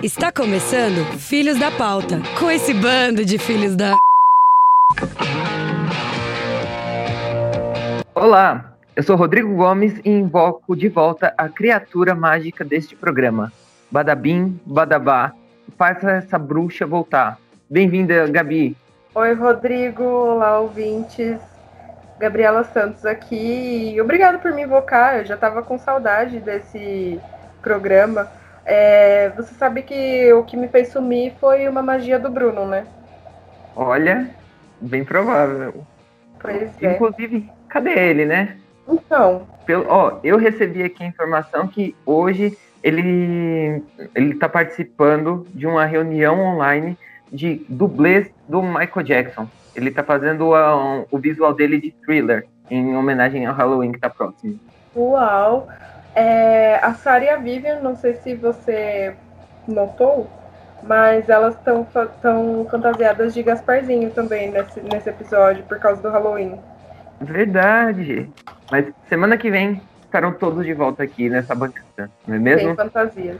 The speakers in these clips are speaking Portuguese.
Está começando Filhos da Pauta, com esse bando de filhos da. Olá, eu sou Rodrigo Gomes e invoco de volta a criatura mágica deste programa. Badabim, badabá, faça essa bruxa voltar. Bem-vinda, Gabi. Oi, Rodrigo. Olá, ouvintes. Gabriela Santos aqui. E obrigado por me invocar. Eu já estava com saudade desse programa. É, você sabe que o que me fez sumir foi uma magia do Bruno, né? Olha, bem provável. Pois é. Inclusive, cadê ele, né? Então. Pelo, ó, eu recebi aqui a informação que hoje ele ele está participando de uma reunião online de dublês do Michael Jackson. Ele está fazendo a, um, o visual dele de thriller em homenagem ao Halloween que está próximo. Uau! É, a Sarah e a Vivian, não sei se você notou, mas elas estão fantasiadas de Gasparzinho também nesse, nesse episódio, por causa do Halloween. Verdade! Mas semana que vem estarão todos de volta aqui nessa bancada, não é mesmo? Sem fantasias.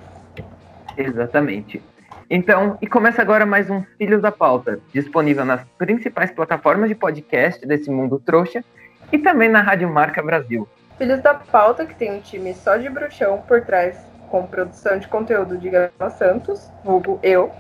Exatamente. Então, e começa agora mais um Filhos da Pauta, disponível nas principais plataformas de podcast desse mundo trouxa e também na Rádio Marca Brasil. Filhos da Pauta, que tem um time só de bruxão por trás, com produção de conteúdo de Gama Santos, vulgo eu,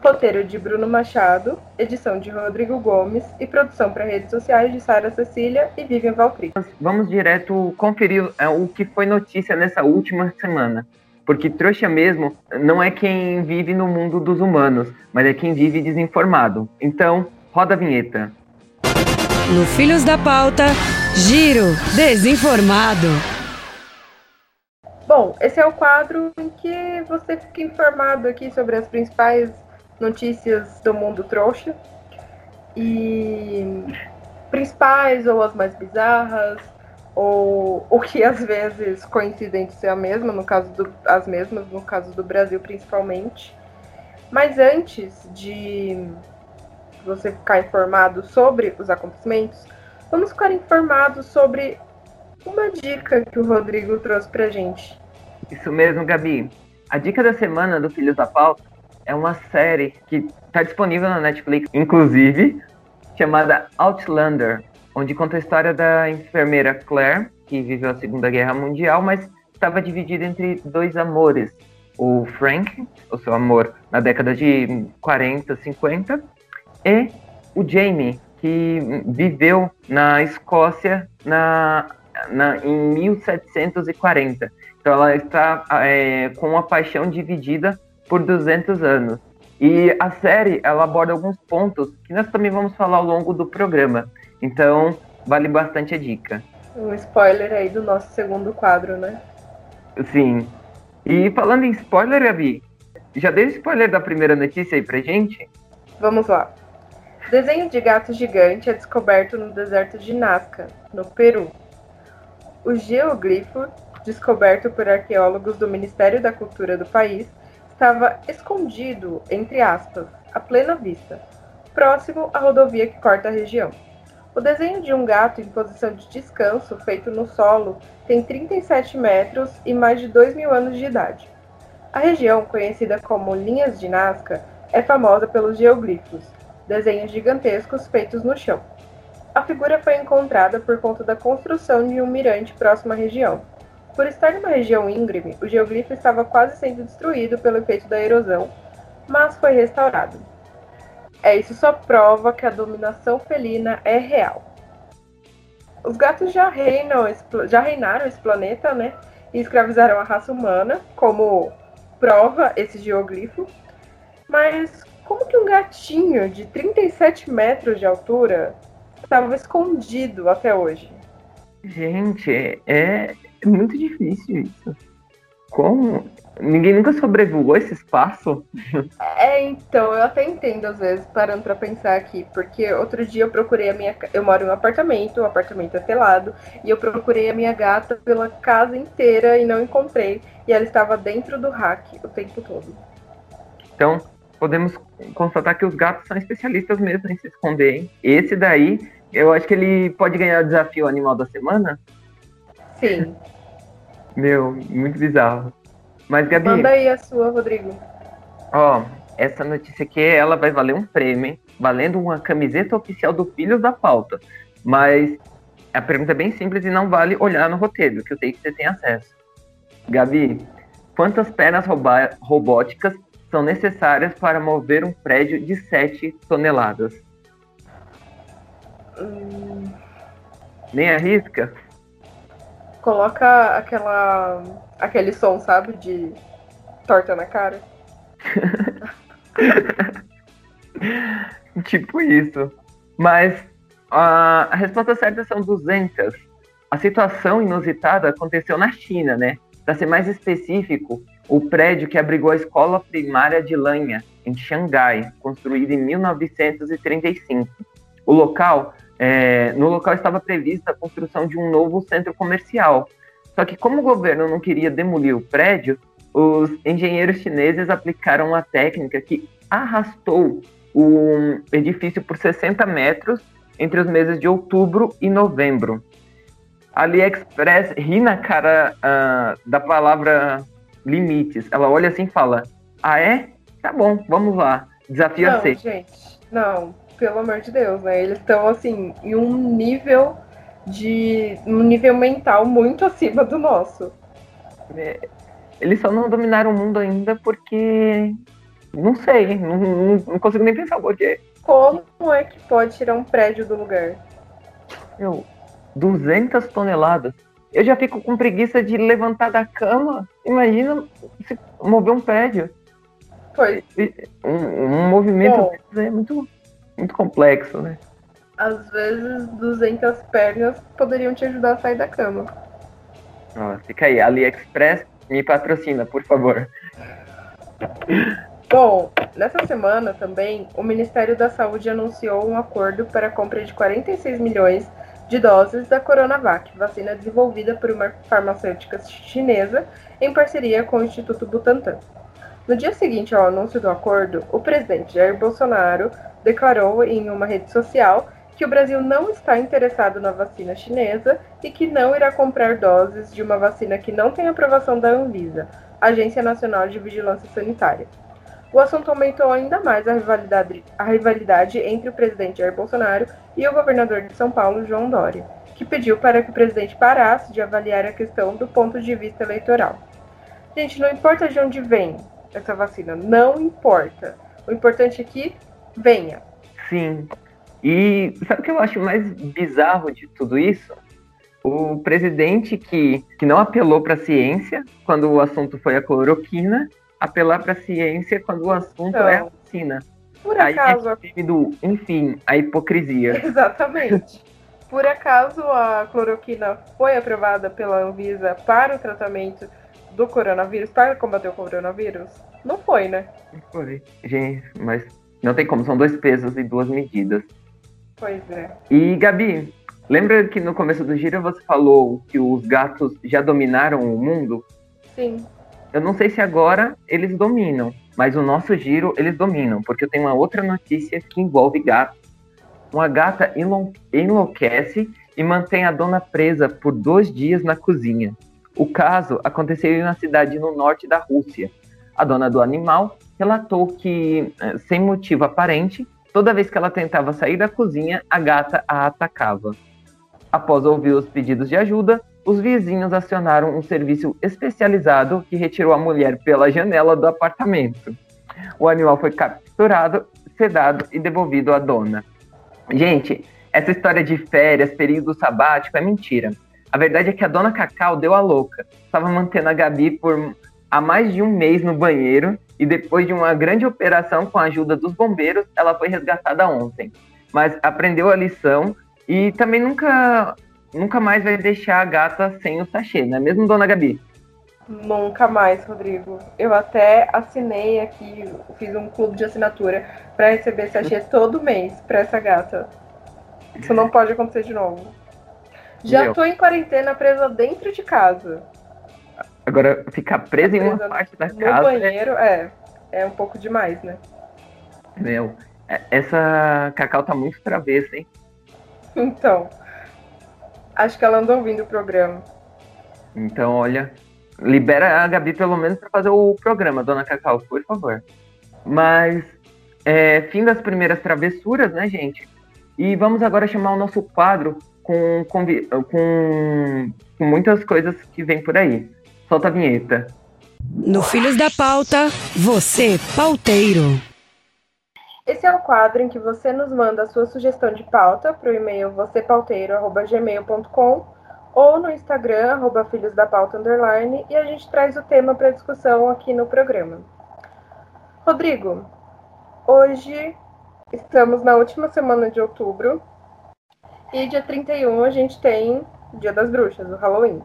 roteiro de Bruno Machado, edição de Rodrigo Gomes e produção para redes sociais de Sara Cecília e Vivian Valcri. Vamos direto conferir é, o que foi notícia nessa última semana. Porque trouxa mesmo não é quem vive no mundo dos humanos, mas é quem vive desinformado. Então, roda a vinheta. No Filhos da Pauta, Giro Desinformado. Bom, esse é o quadro em que você fica informado aqui sobre as principais notícias do mundo trouxa. E principais ou as mais bizarras, ou o que às vezes coincidem ser a mesma, no caso do, as mesmas, no caso do Brasil principalmente. Mas antes de você ficar informado sobre os acontecimentos, vamos ficar informados sobre uma dica que o Rodrigo trouxe pra gente. Isso mesmo, Gabi. A dica da semana do Filhos da Pauta é uma série que está disponível na Netflix, inclusive, chamada Outlander, onde conta a história da enfermeira Claire, que viveu a Segunda Guerra Mundial, mas estava dividida entre dois amores. O Frank, o seu amor na década de 40, 50, e o Jamie, que viveu na Escócia na, na, em 1740. Então ela está é, com uma paixão dividida por 200 anos. E a série ela aborda alguns pontos que nós também vamos falar ao longo do programa. Então vale bastante a dica. Um spoiler aí do nosso segundo quadro, né? Sim. E falando em spoiler, Gabi, já deu spoiler da primeira notícia aí pra gente? Vamos lá. Desenho de gato gigante é descoberto no deserto de Nazca, no Peru. O geoglifo, descoberto por arqueólogos do Ministério da Cultura do país, estava escondido, entre aspas, à plena vista, próximo à rodovia que corta a região. O desenho de um gato em posição de descanso, feito no solo, tem 37 metros e mais de 2 mil anos de idade. A região, conhecida como Linhas de Nazca, é famosa pelos geoglifos, desenhos gigantescos feitos no chão. A figura foi encontrada por conta da construção de um mirante próximo à região. Por estar numa região íngreme, o geoglifo estava quase sendo destruído pelo efeito da erosão, mas foi restaurado. É isso só prova que a dominação felina é real. Os gatos já, reinam, já reinaram esse planeta, né? E escravizaram a raça humana, como prova esse geoglifo. Mas como que um gatinho de 37 metros de altura estava escondido até hoje? Gente, é muito difícil isso. Como? Ninguém nunca sobrevoou esse espaço? É, então, eu até entendo às vezes, parando pra pensar aqui, porque outro dia eu procurei a minha. Eu moro em um apartamento, o apartamento é telado, e eu procurei a minha gata pela casa inteira e não encontrei. E ela estava dentro do rack o tempo todo. Então, podemos constatar que os gatos são especialistas mesmo em se esconder. Hein? Esse daí, eu acho que ele pode ganhar o desafio animal da semana. Sim. Meu, muito bizarro. Mas, Gabi. Manda aí a sua, Rodrigo. Ó, essa notícia aqui, ela vai valer um prêmio, hein? Valendo uma camiseta oficial do Filhos da Pauta. Mas a pergunta é bem simples e não vale olhar no roteiro, que eu sei que você tem acesso. Gabi, quantas pernas robóticas são necessárias para mover um prédio de 7 toneladas? Hum... Nem arrisca? Coloca aquela aquele som, sabe, de torta na cara. tipo isso. Mas a, a resposta certa são 200. A situação inusitada aconteceu na China, né? Para ser mais específico, o prédio que abrigou a escola primária de Lanha, em Xangai, construído em 1935. O local, é, no local estava prevista a construção de um novo centro comercial. Só que como o governo não queria demolir o prédio, os engenheiros chineses aplicaram uma técnica que arrastou o edifício por 60 metros entre os meses de outubro e novembro. AliExpress ri na cara uh, da palavra limites. Ela olha assim e fala: Ah, é? Tá bom, vamos lá. Desafio não, aceito. Gente, não, pelo amor de Deus, né? Eles estão assim, em um nível de. um nível mental muito acima do nosso. É, eles só não dominaram o mundo ainda porque. Não sei, não, não, não consigo nem pensar o porquê. Como é que pode tirar um prédio do lugar? Meu, 200 toneladas. Eu já fico com preguiça de levantar da cama. Imagina se mover um prédio. Pois. Um, um movimento Bom, é muito, muito complexo, né? Às vezes 200 pernas poderiam te ajudar a sair da cama. Fica aí, AliExpress me patrocina, por favor. Bom, nessa semana também, o Ministério da Saúde anunciou um acordo para a compra de 46 milhões de doses da Coronavac, vacina desenvolvida por uma farmacêutica chinesa em parceria com o Instituto Butantan. No dia seguinte ao anúncio do acordo, o presidente Jair Bolsonaro declarou em uma rede social que o Brasil não está interessado na vacina chinesa e que não irá comprar doses de uma vacina que não tem aprovação da Anvisa, Agência Nacional de Vigilância Sanitária. O assunto aumentou ainda mais a rivalidade, a rivalidade entre o presidente Jair Bolsonaro e o governador de São Paulo, João Dória, que pediu para que o presidente parasse de avaliar a questão do ponto de vista eleitoral. Gente, não importa de onde vem essa vacina, não importa. O importante é que venha. Sim. E sabe o que eu acho mais bizarro de tudo isso? O presidente que, que não apelou para a ciência quando o assunto foi a cloroquina apelar para a ciência quando o assunto então, é a vacina. Por acaso. Aí é do, enfim, a hipocrisia. Exatamente. Por acaso a cloroquina foi aprovada pela Anvisa para o tratamento do coronavírus, para combater o coronavírus? Não foi, né? Não foi. Gente, mas não tem como, são dois pesos e duas medidas. Pois é. E, Gabi, lembra que no começo do giro você falou que os gatos já dominaram o mundo? Sim. Eu não sei se agora eles dominam, mas o nosso giro eles dominam, porque eu tenho uma outra notícia que envolve gato. Uma gata enlouquece e mantém a dona presa por dois dias na cozinha. O caso aconteceu em uma cidade no norte da Rússia. A dona do animal relatou que, eh, sem motivo aparente, toda vez que ela tentava sair da cozinha, a gata a atacava. Após ouvir os pedidos de ajuda, os vizinhos acionaram um serviço especializado que retirou a mulher pela janela do apartamento. O animal foi capturado, sedado e devolvido à dona. Gente, essa história de férias, período sabático é mentira. A verdade é que a dona Cacau deu a louca. Estava mantendo a Gabi por há mais de um mês no banheiro e depois de uma grande operação com a ajuda dos bombeiros, ela foi resgatada ontem. Mas aprendeu a lição e também nunca nunca mais vai deixar a gata sem o sachê, não é mesmo, dona Gabi? Nunca mais, Rodrigo. Eu até assinei aqui, fiz um clube de assinatura para receber sachê todo mês para essa gata. Isso não pode acontecer de novo. Já Meu. tô em quarentena presa dentro de casa. Agora, ficar presa, presa em uma parte da no casa. No banheiro, é, é um pouco demais, né? Meu, é, essa Cacau tá muito travessa, hein? Então. Acho que ela andou ouvindo o programa. Então, olha, libera a Gabi pelo menos para fazer o programa, dona Cacau, por favor. Mas é, fim das primeiras travessuras, né, gente? E vamos agora chamar o nosso quadro com, com, com, com muitas coisas que vem por aí. Solta a vinheta. No Filhos da Pauta, você, pauteiro. Esse é o quadro em que você nos manda a sua sugestão de pauta para o e-mail vocêpauteiro.gmail.com ou no Instagram, arroba Filhos da Pauta Underline, e a gente traz o tema para discussão aqui no programa. Rodrigo, Hoje estamos na última semana de outubro e dia 31 a gente tem Dia das Bruxas, o Halloween.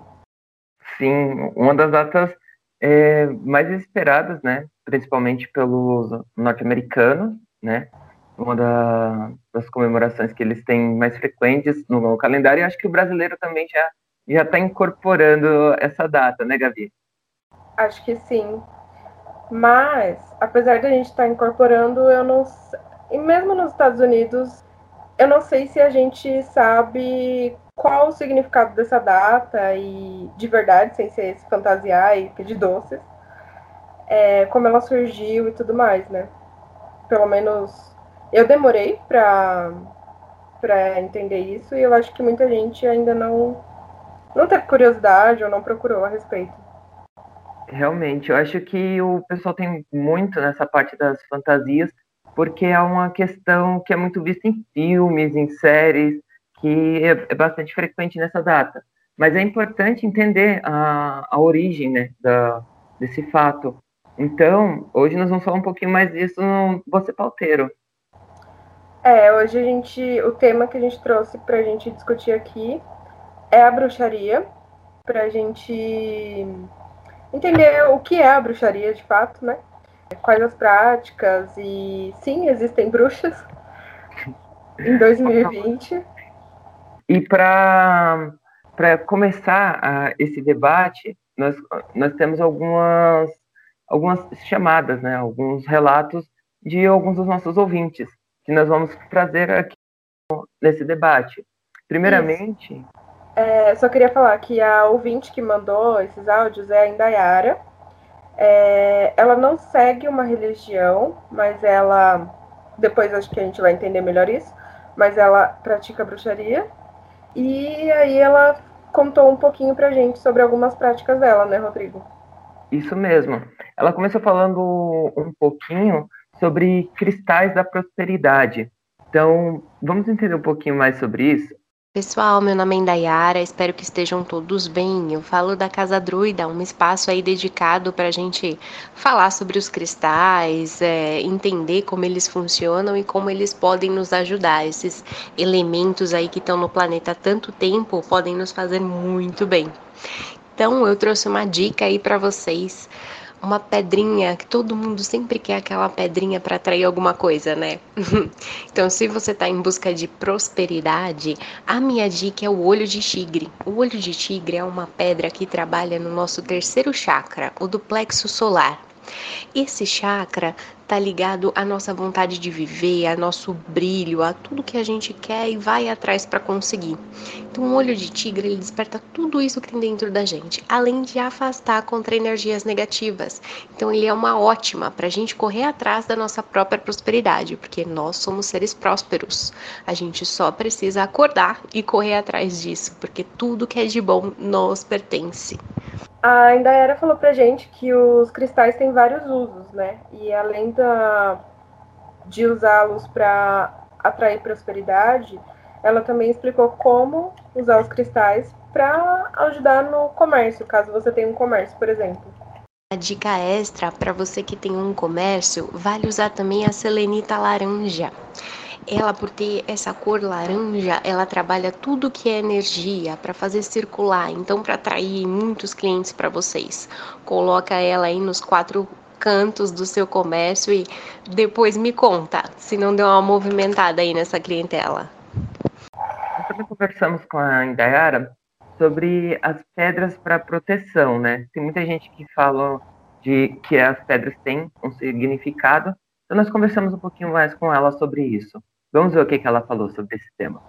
Sim, uma das datas é, mais esperadas, né? Principalmente pelos norte-americanos, né? Uma da, das comemorações que eles têm mais frequentes no, no calendário. E acho que o brasileiro também já já está incorporando essa data, né, Gabi? Acho que sim. Mas, apesar de a gente estar tá incorporando, eu não. E mesmo nos Estados Unidos, eu não sei se a gente sabe qual o significado dessa data e de verdade, sem ser esse fantasiar e pedir doces, é, como ela surgiu e tudo mais, né? Pelo menos eu demorei para para entender isso e eu acho que muita gente ainda não não teve curiosidade ou não procurou a respeito. Realmente, eu acho que o pessoal tem muito nessa parte das fantasias, porque é uma questão que é muito vista em filmes, em séries, que é, é bastante frequente nessa data. Mas é importante entender a, a origem né, da, desse fato. Então, hoje nós vamos falar um pouquinho mais disso no Você Pauteiro. É, hoje a gente, o tema que a gente trouxe para a gente discutir aqui é a bruxaria, para a gente entender o que é a bruxaria de fato, né? Quais as práticas e sim, existem bruxas em 2020. E para para começar uh, esse debate, nós, nós temos algumas algumas chamadas, né? Alguns relatos de alguns dos nossos ouvintes que nós vamos trazer aqui nesse debate. Primeiramente. É, só queria falar que a ouvinte que mandou esses áudios é a Indaiara. É, ela não segue uma religião, mas ela. Depois acho que a gente vai entender melhor isso. Mas ela pratica bruxaria. E aí ela contou um pouquinho pra gente sobre algumas práticas dela, né, Rodrigo? Isso mesmo. Ela começou falando um pouquinho sobre cristais da prosperidade. Então, vamos entender um pouquinho mais sobre isso. Pessoal, meu nome é Indaiara, espero que estejam todos bem. Eu falo da Casa Druida, um espaço aí dedicado para a gente falar sobre os cristais, é, entender como eles funcionam e como eles podem nos ajudar. Esses elementos aí que estão no planeta há tanto tempo podem nos fazer muito bem. Então, eu trouxe uma dica aí para vocês uma pedrinha, que todo mundo sempre quer aquela pedrinha para atrair alguma coisa, né? então, se você está em busca de prosperidade, a minha dica é o olho de tigre. O olho de tigre é uma pedra que trabalha no nosso terceiro chakra, o do plexo solar. Esse chakra está ligado à nossa vontade de viver, a nosso brilho, a tudo que a gente quer e vai atrás para conseguir. Então, o olho de tigre ele desperta tudo isso que tem dentro da gente, além de afastar contra energias negativas. Então, ele é uma ótima para a gente correr atrás da nossa própria prosperidade, porque nós somos seres prósperos. A gente só precisa acordar e correr atrás disso, porque tudo que é de bom nos pertence. A Indaiara falou pra gente que os cristais têm vários usos, né? E além da, de usá-los para atrair prosperidade, ela também explicou como usar os cristais para ajudar no comércio, caso você tenha um comércio, por exemplo. A dica extra para você que tem um comércio, vale usar também a selenita laranja. Ela, por ter essa cor laranja, ela trabalha tudo que é energia para fazer circular. Então, para atrair muitos clientes para vocês, coloca ela aí nos quatro cantos do seu comércio e depois me conta se não deu uma movimentada aí nessa clientela. Nós também conversamos com a Indaiara sobre as pedras para proteção, né? Tem muita gente que fala de que as pedras têm um significado, então nós conversamos um pouquinho mais com ela sobre isso. Vamos ver o que, ela falou sobre esse tema.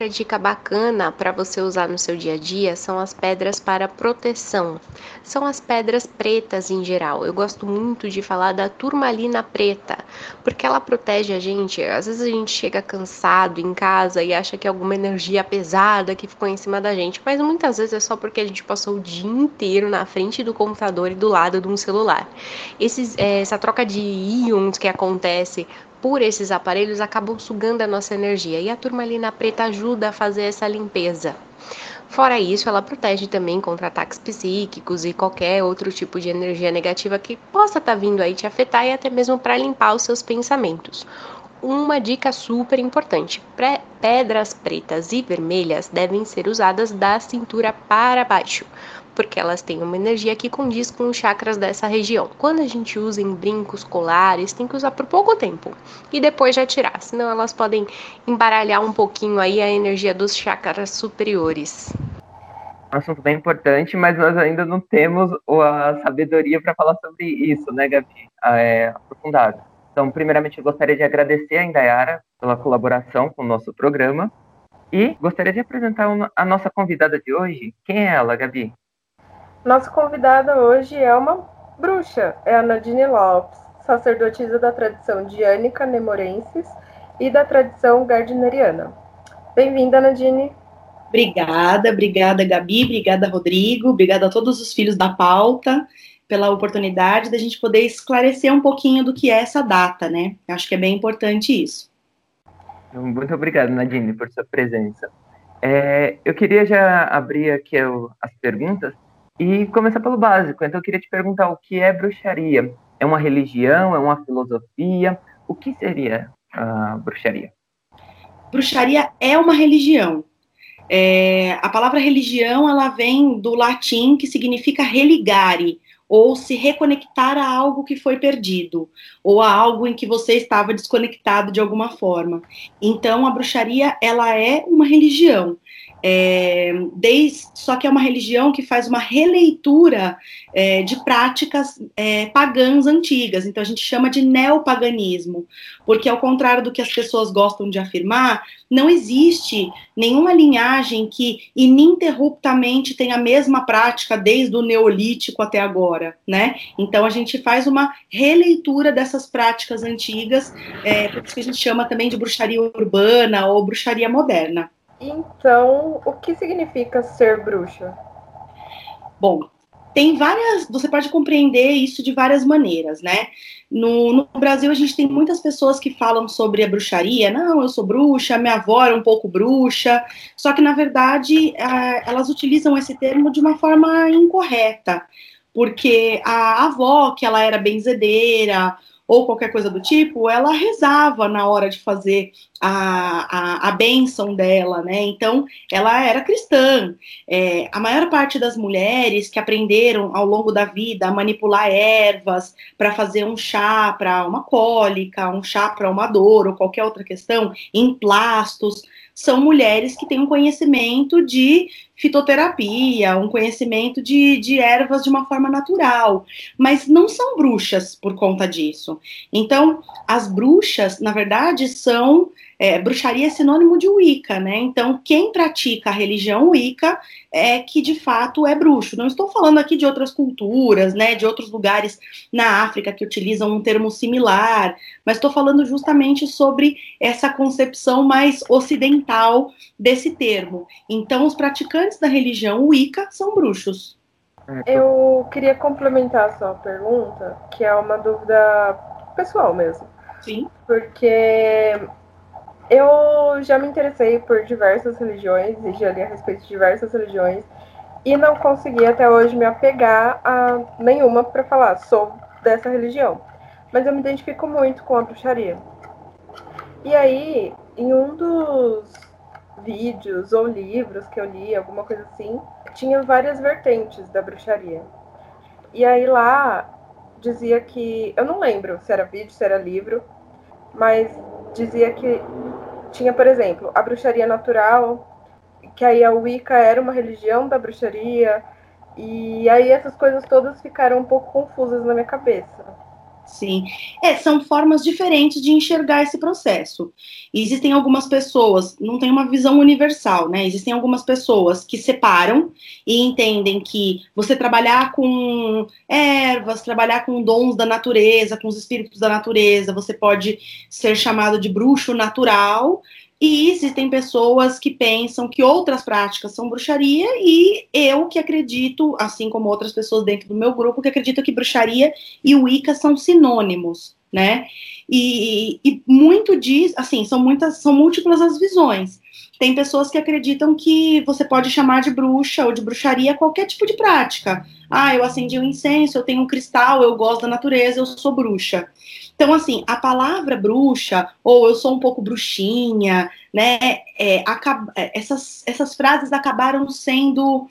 Outra dica bacana para você usar no seu dia a dia são as pedras para proteção. São as pedras pretas em geral. Eu gosto muito de falar da turmalina preta, porque ela protege a gente. Às vezes a gente chega cansado em casa e acha que é alguma energia pesada que ficou em cima da gente, mas muitas vezes é só porque a gente passou o dia inteiro na frente do computador e do lado de um celular. Esses, é, essa troca de íons que acontece por esses aparelhos acabam sugando a nossa energia e a turmalina preta ajuda a fazer essa limpeza. Fora isso, ela protege também contra ataques psíquicos e qualquer outro tipo de energia negativa que possa estar tá vindo aí te afetar e até mesmo para limpar os seus pensamentos. Uma dica super importante: pedras pretas e vermelhas devem ser usadas da cintura para baixo, porque elas têm uma energia que condiz com os chakras dessa região. Quando a gente usa em brincos, colares, tem que usar por pouco tempo e depois já tirar, senão elas podem embaralhar um pouquinho aí a energia dos chakras superiores. Um assunto bem importante, mas nós ainda não temos a sabedoria para falar sobre isso, né, Gabi? Ah, é, aprofundado. Então, primeiramente, eu gostaria de agradecer a Indaiara pela colaboração com o nosso programa e gostaria de apresentar a nossa convidada de hoje. Quem é ela, Gabi? Nossa convidada hoje é uma bruxa, é a Nadine Lopes, sacerdotisa da tradição diânica nemorensis e da tradição gardneriana. Bem-vinda, Nadine. Obrigada, obrigada, Gabi, obrigada, Rodrigo, obrigada a todos os filhos da pauta pela oportunidade da gente poder esclarecer um pouquinho do que é essa data, né? Acho que é bem importante isso. Muito obrigado, Nadine, por sua presença. É, eu queria já abrir aqui as perguntas e começar pelo básico. Então, eu queria te perguntar o que é bruxaria? É uma religião? É uma filosofia? O que seria a bruxaria? Bruxaria é uma religião. É, a palavra religião ela vem do latim que significa religare, ou se reconectar a algo que foi perdido, ou a algo em que você estava desconectado de alguma forma. Então, a bruxaria ela é uma religião. É, desde, só que é uma religião que faz uma releitura é, de práticas é, pagãs antigas, então a gente chama de neopaganismo, porque ao contrário do que as pessoas gostam de afirmar, não existe nenhuma linhagem que ininterruptamente tenha a mesma prática desde o neolítico até agora, né? Então a gente faz uma releitura dessas práticas antigas, é, que a gente chama também de bruxaria urbana ou bruxaria moderna. Então, o que significa ser bruxa? Bom, tem várias. Você pode compreender isso de várias maneiras, né? No, no, Brasil, a gente tem muitas pessoas que falam sobre a bruxaria. Não, eu sou bruxa, minha avó era um pouco bruxa. Só que, na verdade, é, elas utilizam esse termo de uma forma incorreta. Porque a avó, que ela era benzedeira, ou qualquer coisa do tipo, ela rezava na hora de fazer a, a, a bênção dela, né? Então, ela era cristã. É, a maior parte das mulheres que aprenderam ao longo da vida a manipular ervas para fazer um chá para uma cólica, um chá para uma dor ou qualquer outra questão, emplastos, são mulheres que têm um conhecimento de fitoterapia, um conhecimento de, de ervas de uma forma natural, mas não são bruxas por conta disso. Então, as bruxas, na verdade, são é, bruxaria é sinônimo de Wicca, né? Então, quem pratica a religião Wicca é que de fato é bruxo. Não estou falando aqui de outras culturas, né? De outros lugares na África que utilizam um termo similar, mas estou falando justamente sobre essa concepção mais ocidental desse termo. Então, os praticantes da religião Wicca são bruxos. Eu queria complementar a sua pergunta, que é uma dúvida pessoal mesmo. Sim. Porque eu já me interessei por diversas religiões e já li a respeito de diversas religiões e não consegui até hoje me apegar a nenhuma para falar sou dessa religião. Mas eu me identifico muito com a bruxaria. E aí, em um dos vídeos ou livros que eu li, alguma coisa assim, tinha várias vertentes da bruxaria. E aí lá dizia que, eu não lembro se era vídeo, se era livro, mas dizia que tinha, por exemplo, a bruxaria natural, que aí a Wicca era uma religião da bruxaria, e aí essas coisas todas ficaram um pouco confusas na minha cabeça. Sim. É, são formas diferentes de enxergar esse processo. existem algumas pessoas, não tem uma visão universal, né? Existem algumas pessoas que separam e entendem que você trabalhar com ervas, trabalhar com dons da natureza, com os espíritos da natureza, você pode ser chamado de bruxo natural, e existem pessoas que pensam que outras práticas são bruxaria, e eu que acredito, assim como outras pessoas dentro do meu grupo, que acreditam que bruxaria e Wicca são sinônimos, né? E, e muito diz, assim, são muitas, são múltiplas as visões. Tem pessoas que acreditam que você pode chamar de bruxa ou de bruxaria qualquer tipo de prática. Ah, eu acendi um incenso, eu tenho um cristal, eu gosto da natureza, eu sou bruxa. Então, assim, a palavra bruxa, ou eu sou um pouco bruxinha, né? É, é, essas, essas frases acabaram sendo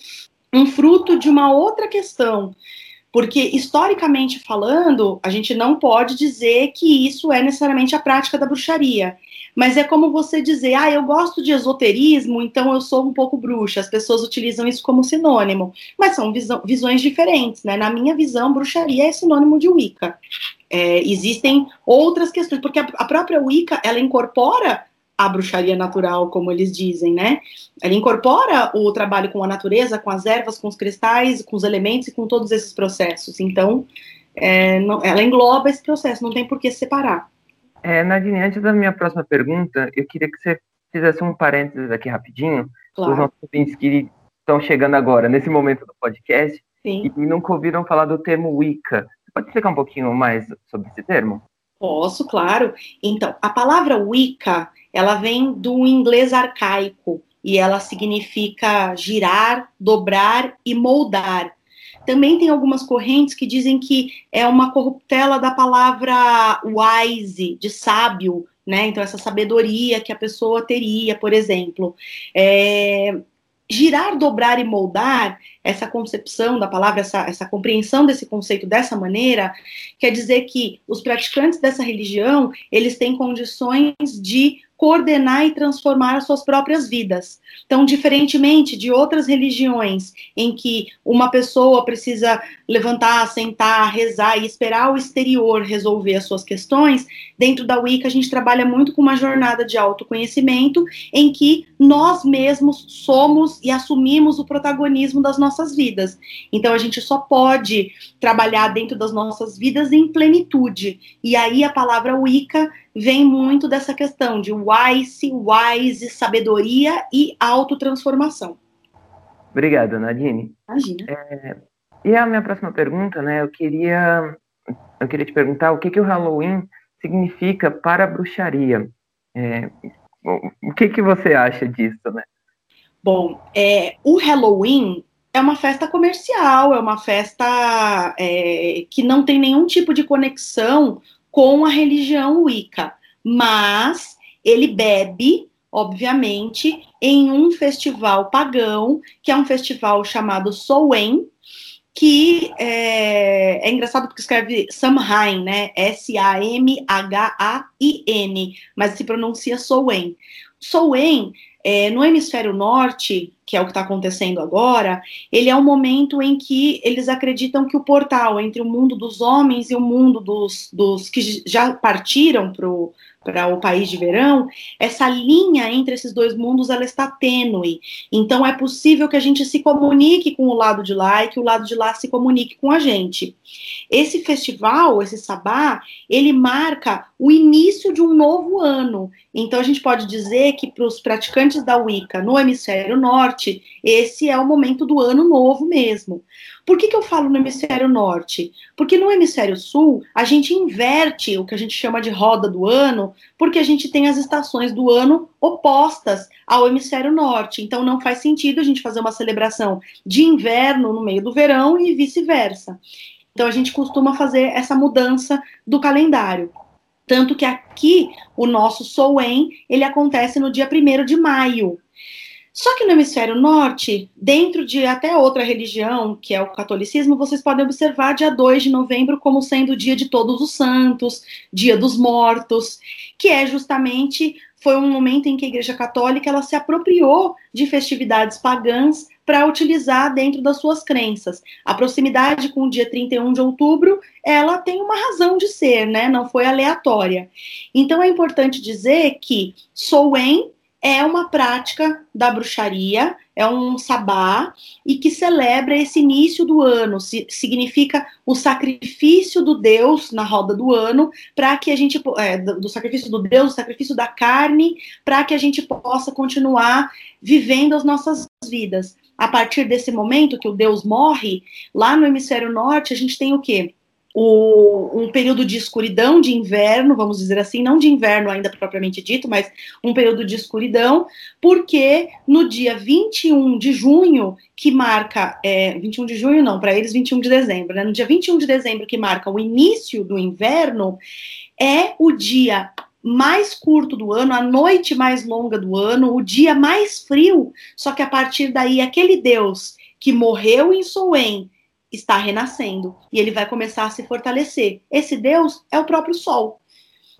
um fruto de uma outra questão. Porque, historicamente falando, a gente não pode dizer que isso é necessariamente a prática da bruxaria. Mas é como você dizer, ah, eu gosto de esoterismo, então eu sou um pouco bruxa. As pessoas utilizam isso como sinônimo. Mas são visões diferentes, né? Na minha visão, bruxaria é sinônimo de Wicca. É, existem outras questões, porque a, a própria Wicca, ela incorpora a bruxaria natural, como eles dizem, né? Ela incorpora o trabalho com a natureza, com as ervas, com os cristais, com os elementos e com todos esses processos. Então, é, não, ela engloba esse processo, não tem por que separar. É, Nadine, antes da minha próxima pergunta, eu queria que você fizesse um parênteses aqui rapidinho, claro. os nossos ouvintes que estão chegando agora, nesse momento do podcast, Sim. e nunca ouviram falar do termo Wicca. Pode explicar um pouquinho mais sobre esse termo? Posso, claro. Então, a palavra Wicca, ela vem do inglês arcaico e ela significa girar, dobrar e moldar. Também tem algumas correntes que dizem que é uma corruptela da palavra wise, de sábio, né? Então, essa sabedoria que a pessoa teria, por exemplo. É, girar, dobrar e moldar, essa concepção da palavra, essa, essa compreensão desse conceito dessa maneira, quer dizer que os praticantes dessa religião, eles têm condições de coordenar e transformar as suas próprias vidas. Então, diferentemente de outras religiões em que uma pessoa precisa levantar, sentar, rezar e esperar o exterior resolver as suas questões, dentro da Wicca a gente trabalha muito com uma jornada de autoconhecimento em que nós mesmos somos e assumimos o protagonismo das nossas vidas. Então, a gente só pode trabalhar dentro das nossas vidas em plenitude. E aí a palavra Wicca vem muito dessa questão de wise, wise, sabedoria e autotransformação. Obrigado, Nadine. Imagina. É, e a minha próxima pergunta, né? Eu queria, eu queria te perguntar o que, que o Halloween significa para a bruxaria. É, o que, que você acha disso, né? Bom, é, o Halloween é uma festa comercial, é uma festa é, que não tem nenhum tipo de conexão com a religião Wicca, mas ele bebe, obviamente, em um festival pagão, que é um festival chamado Samhain, que é, é, engraçado porque escreve Samhain, né? S-A-M-H-A-I-N, mas se pronuncia Samhain. Samhain é, no hemisfério norte, que é o que está acontecendo agora, ele é um momento em que eles acreditam que o portal entre o mundo dos homens e o mundo dos, dos que já partiram para o para o país de verão, essa linha entre esses dois mundos ela está tênue. Então é possível que a gente se comunique com o lado de lá e que o lado de lá se comunique com a gente. Esse festival, esse sabá, ele marca o início de um novo ano. Então a gente pode dizer que para os praticantes da Wicca no hemisfério norte, esse é o momento do ano novo mesmo. Por que, que eu falo no hemisfério norte? Porque no hemisfério sul, a gente inverte o que a gente chama de roda do ano, porque a gente tem as estações do ano opostas ao hemisfério norte. Então não faz sentido a gente fazer uma celebração de inverno no meio do verão e vice-versa. Então a gente costuma fazer essa mudança do calendário. Tanto que aqui o nosso Soen, ele acontece no dia 1 de maio. Só que no hemisfério norte, dentro de até outra religião, que é o catolicismo, vocês podem observar dia 2 de novembro como sendo o dia de todos os santos, dia dos mortos, que é justamente foi um momento em que a Igreja Católica ela se apropriou de festividades pagãs para utilizar dentro das suas crenças. A proximidade com o dia 31 de outubro, ela tem uma razão de ser, né? Não foi aleatória. Então é importante dizer que Soen é uma prática da bruxaria, é um sabá e que celebra esse início do ano, significa o sacrifício do Deus na roda do ano, para que a gente é, do sacrifício do Deus, o sacrifício da carne, para que a gente possa continuar vivendo as nossas vidas. A partir desse momento que o Deus morre, lá no hemisfério norte, a gente tem o quê? O, um período de escuridão, de inverno, vamos dizer assim, não de inverno ainda propriamente dito, mas um período de escuridão, porque no dia 21 de junho, que marca, é, 21 de junho não, para eles 21 de dezembro, né? No dia 21 de dezembro, que marca o início do inverno, é o dia mais curto do ano, a noite mais longa do ano, o dia mais frio, só que a partir daí aquele Deus que morreu em Soen está renascendo e ele vai começar a se fortalecer. Esse Deus é o próprio Sol.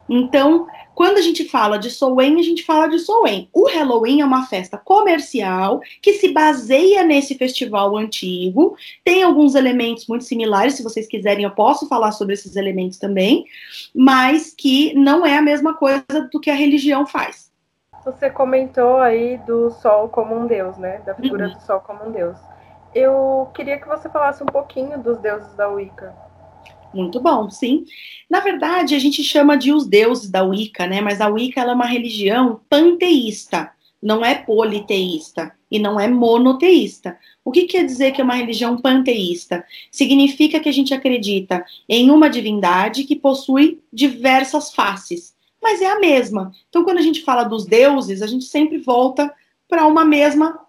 Então, quando a gente fala de Soen, a gente fala de Soen. O Halloween é uma festa comercial que se baseia nesse festival antigo. Tem alguns elementos muito similares, se vocês quiserem, eu posso falar sobre esses elementos também, mas que não é a mesma coisa do que a religião faz. Você comentou aí do sol como um deus, né? Da figura uhum. do sol como um deus. Eu queria que você falasse um pouquinho dos deuses da Wicca. Muito bom, sim. Na verdade, a gente chama de os deuses da Wicca, né? Mas a Wicca é uma religião panteísta, não é politeísta e não é monoteísta. O que quer dizer que é uma religião panteísta? Significa que a gente acredita em uma divindade que possui diversas faces, mas é a mesma. Então, quando a gente fala dos deuses, a gente sempre volta para uma mesma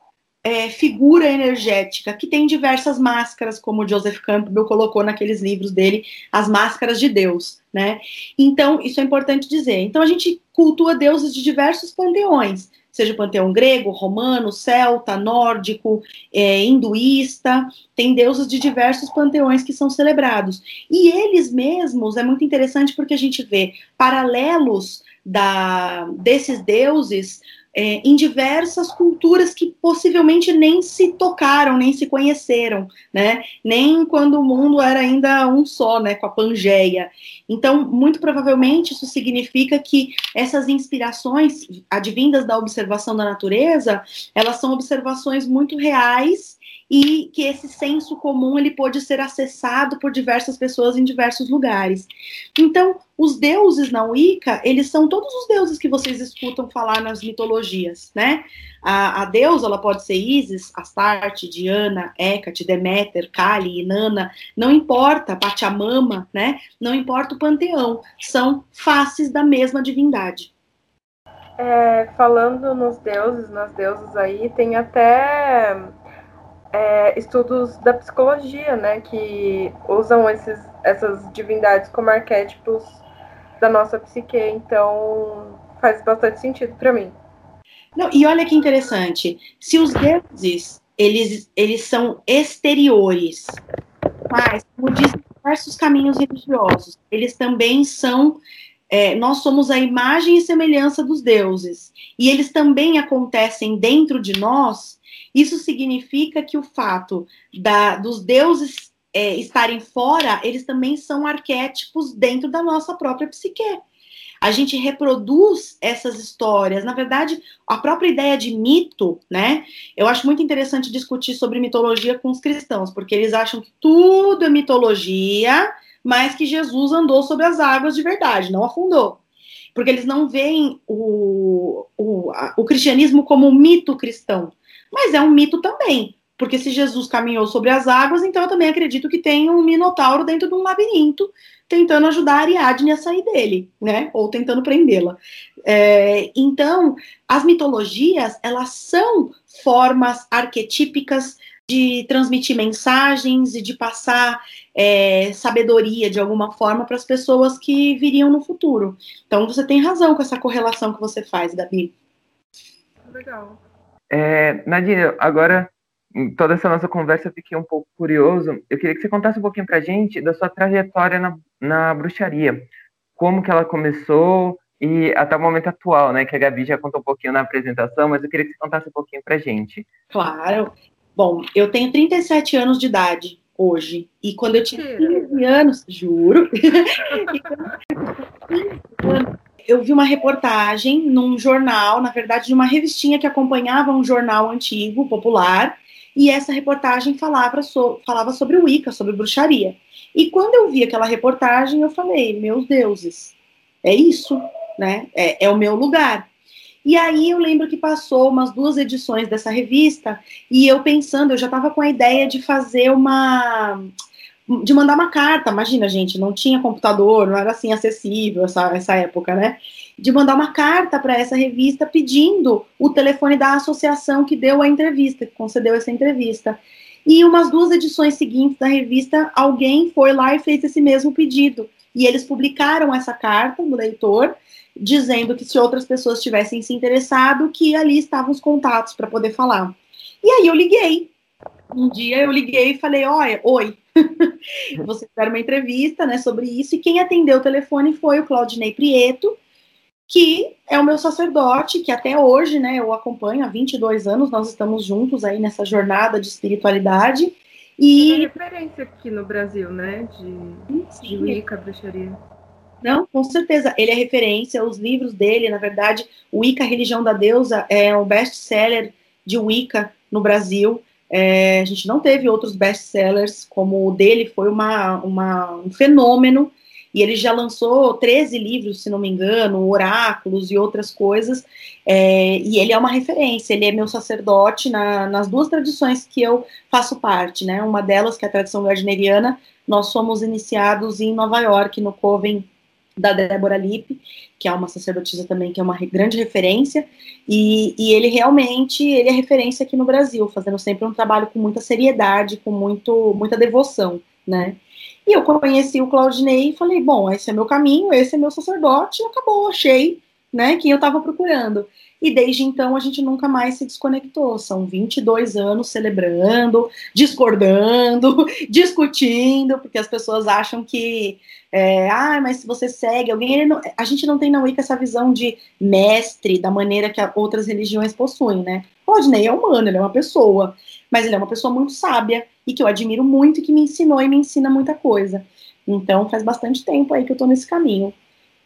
é, figura energética que tem diversas máscaras, como Joseph Campbell colocou naqueles livros dele, as máscaras de Deus, né? Então, isso é importante dizer. Então, a gente cultua deuses de diversos panteões, seja o panteão grego, romano, celta, nórdico, é, hinduísta, tem deuses de diversos panteões que são celebrados. E eles mesmos, é muito interessante porque a gente vê paralelos da, desses deuses é, em diversas culturas que possivelmente nem se tocaram, nem se conheceram, né? Nem quando o mundo era ainda um só, né? Com a Pangeia. Então, muito provavelmente isso significa que essas inspirações advindas da observação da natureza, elas são observações muito reais e que esse senso comum ele pode ser acessado por diversas pessoas em diversos lugares. Então, os deuses na Wicca, eles são todos os deuses que vocês escutam falar nas mitologias, né? A, a deusa, ela pode ser Isis, Astarte, Diana, Hecate, Deméter, Kali, Inanna, não importa, Pachamama, né? Não importa o panteão, são faces da mesma divindade. É, falando nos deuses, nas deusas aí, tem até é, estudos da psicologia, né, que usam esses, essas divindades como arquétipos da nossa psique, então faz bastante sentido para mim. Não, e olha que interessante, se os deuses eles, eles são exteriores, mas como dizem diversos caminhos religiosos, eles também são é, nós somos a imagem e semelhança dos deuses, e eles também acontecem dentro de nós isso significa que o fato da, dos deuses é, estarem fora, eles também são arquétipos dentro da nossa própria psique. A gente reproduz essas histórias. Na verdade, a própria ideia de mito, né? Eu acho muito interessante discutir sobre mitologia com os cristãos, porque eles acham que tudo é mitologia, mas que Jesus andou sobre as águas de verdade, não afundou porque eles não veem o, o, o cristianismo como um mito cristão mas é um mito também. Porque se Jesus caminhou sobre as águas, então eu também acredito que tem um minotauro dentro de um labirinto tentando ajudar a Ariadne a sair dele, né? Ou tentando prendê-la. É, então, as mitologias, elas são formas arquetípicas de transmitir mensagens e de passar é, sabedoria de alguma forma para as pessoas que viriam no futuro. Então, você tem razão com essa correlação que você faz, Gabi. Legal. É, Nadine, agora, em toda essa nossa conversa, eu fiquei um pouco curioso. Eu queria que você contasse um pouquinho pra gente da sua trajetória na, na bruxaria. Como que ela começou e até o momento atual, né? Que a Gabi já contou um pouquinho na apresentação, mas eu queria que você contasse um pouquinho pra gente. Claro. Bom, eu tenho 37 anos de idade hoje. E quando eu tinha 15 anos, juro. eu vi uma reportagem num jornal, na verdade, de uma revistinha que acompanhava um jornal antigo, popular, e essa reportagem falava, so, falava sobre o Wicca, sobre bruxaria. E quando eu vi aquela reportagem, eu falei, meus deuses, é isso, né? É, é o meu lugar. E aí eu lembro que passou umas duas edições dessa revista, e eu pensando, eu já estava com a ideia de fazer uma de mandar uma carta, imagina, gente, não tinha computador, não era assim acessível essa, essa época, né? De mandar uma carta para essa revista pedindo o telefone da associação que deu a entrevista, que concedeu essa entrevista. E umas duas edições seguintes da revista, alguém foi lá e fez esse mesmo pedido. E eles publicaram essa carta no leitor, dizendo que se outras pessoas tivessem se interessado, que ali estavam os contatos para poder falar. E aí eu liguei. Um dia eu liguei e falei: Olha, oi, Vocês fizeram uma entrevista né, sobre isso, e quem atendeu o telefone foi o Claudinei Prieto, que é o meu sacerdote, que até hoje né, eu acompanho há 22 anos, nós estamos juntos aí nessa jornada de espiritualidade. E... É referência aqui no Brasil, né? De, Sim. de Wicca, bruxaria. Não, com certeza. Ele é referência, os livros dele, na verdade, Wicca, Religião da Deusa, é um best-seller de Wicca no Brasil. É, a gente não teve outros best-sellers como o dele, foi uma, uma, um fenômeno. E ele já lançou 13 livros, se não me engano, oráculos e outras coisas. É, e ele é uma referência, ele é meu sacerdote na, nas duas tradições que eu faço parte, né? Uma delas, que é a tradição gardneriana, nós somos iniciados em Nova York, no Coven da Débora Lippe, que é uma sacerdotisa também que é uma grande referência, e, e, ele realmente ele é referência aqui no Brasil, fazendo sempre um trabalho com muita seriedade, com muito, muita devoção, né? E eu conheci o Claudinei e falei, bom, esse é meu caminho, esse é meu sacerdote, acabou, achei, né, quem eu estava procurando. E desde então a gente nunca mais se desconectou. São 22 anos celebrando, discordando, discutindo, porque as pessoas acham que, é, ah, mas se você segue alguém, não, a gente não tem na Wicca essa visão de mestre da maneira que outras religiões possuem, né? Rodney é humano, ele é uma pessoa, mas ele é uma pessoa muito sábia e que eu admiro muito e que me ensinou e me ensina muita coisa. Então faz bastante tempo aí que eu tô nesse caminho.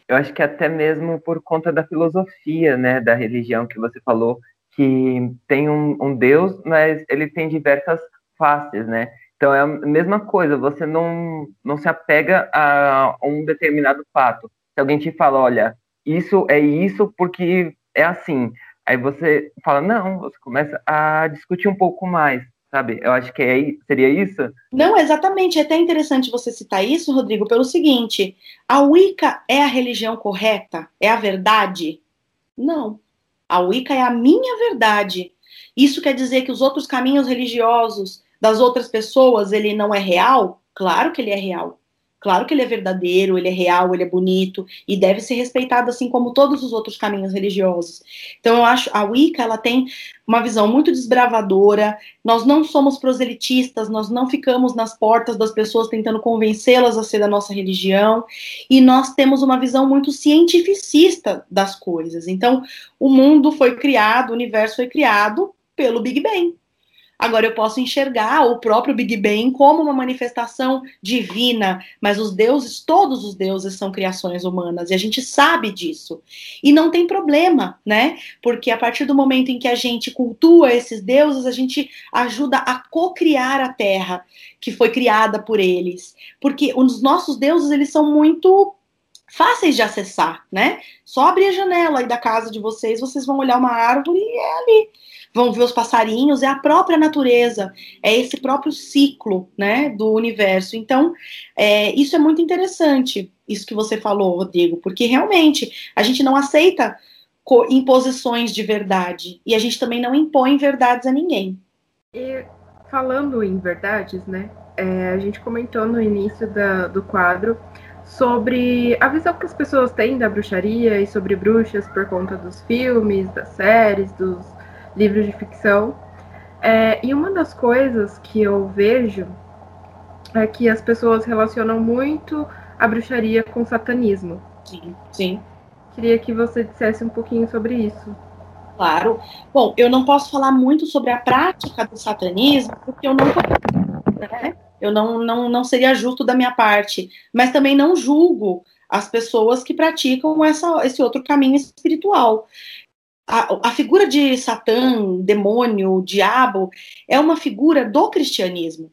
Eu acho que até mesmo por conta da filosofia, né, da religião que você falou, que tem um, um Deus, mas ele tem diversas faces, né? Então é a mesma coisa, você não, não se apega a um determinado fato. Se alguém te fala, olha, isso é isso porque é assim. Aí você fala, não, você começa a discutir um pouco mais sabe? Eu acho que é, seria isso. Não, exatamente. É até interessante você citar isso, Rodrigo, pelo seguinte: a Wicca é a religião correta? É a verdade? Não. A Wicca é a minha verdade. Isso quer dizer que os outros caminhos religiosos das outras pessoas, ele não é real? Claro que ele é real. Claro que ele é verdadeiro, ele é real, ele é bonito e deve ser respeitado assim como todos os outros caminhos religiosos. Então eu acho a Wicca ela tem uma visão muito desbravadora. Nós não somos proselitistas, nós não ficamos nas portas das pessoas tentando convencê-las a ser da nossa religião e nós temos uma visão muito cientificista das coisas. Então o mundo foi criado, o universo foi criado pelo Big Bang. Agora eu posso enxergar o próprio Big Bang como uma manifestação divina, mas os deuses, todos os deuses são criações humanas e a gente sabe disso. E não tem problema, né? Porque a partir do momento em que a gente cultua esses deuses, a gente ajuda a co-criar a Terra que foi criada por eles. Porque os nossos deuses, eles são muito fáceis de acessar, né? Só abrir a janela aí da casa de vocês, vocês vão olhar uma árvore e é ali vão ver os passarinhos, é a própria natureza, é esse próprio ciclo, né, do universo. Então, é, isso é muito interessante, isso que você falou, Rodrigo, porque realmente a gente não aceita imposições de verdade e a gente também não impõe verdades a ninguém. E falando em verdades, né, é, a gente comentou no início da, do quadro sobre a visão que as pessoas têm da bruxaria e sobre bruxas por conta dos filmes, das séries, dos livros de ficção. É, e uma das coisas que eu vejo é que as pessoas relacionam muito a bruxaria com satanismo. Sim, sim. Queria que você dissesse um pouquinho sobre isso. Claro. Bom, eu não posso falar muito sobre a prática do satanismo, porque eu não né? Eu não, não, não seria justo da minha parte. Mas também não julgo as pessoas que praticam essa, esse outro caminho espiritual. A, a, figura de Satã, demônio, diabo, é uma figura do cristianismo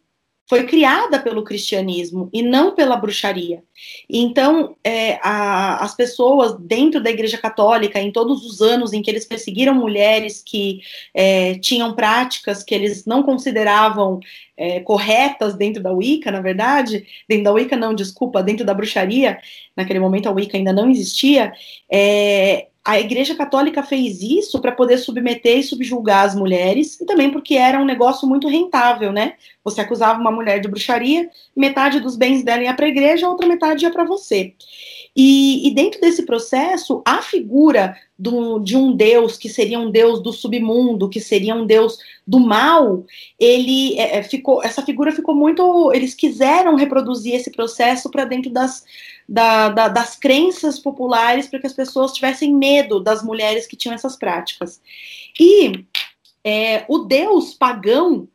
foi criada pelo cristianismo e não pela bruxaria. Então, é, a, as pessoas dentro da Igreja Católica, em todos os anos em que eles perseguiram mulheres que é, tinham práticas que eles não consideravam é, corretas dentro da Wicca, na verdade, dentro da Wicca não, desculpa, dentro da bruxaria, naquele momento a Wicca ainda não existia, é, a Igreja Católica fez isso para poder submeter e subjugar as mulheres, e também porque era um negócio muito rentável, né? Você acusava uma mulher de bruxaria, metade dos bens dela ia para a igreja, a outra metade ia para você. E, e, dentro desse processo, a figura do, de um deus que seria um deus do submundo, que seria um deus do mal, ele é, é ficou, essa figura ficou muito. Eles quiseram reproduzir esse processo para dentro das da, da, das crenças populares para que as pessoas tivessem medo das mulheres que tinham essas práticas. E é, o deus pagão,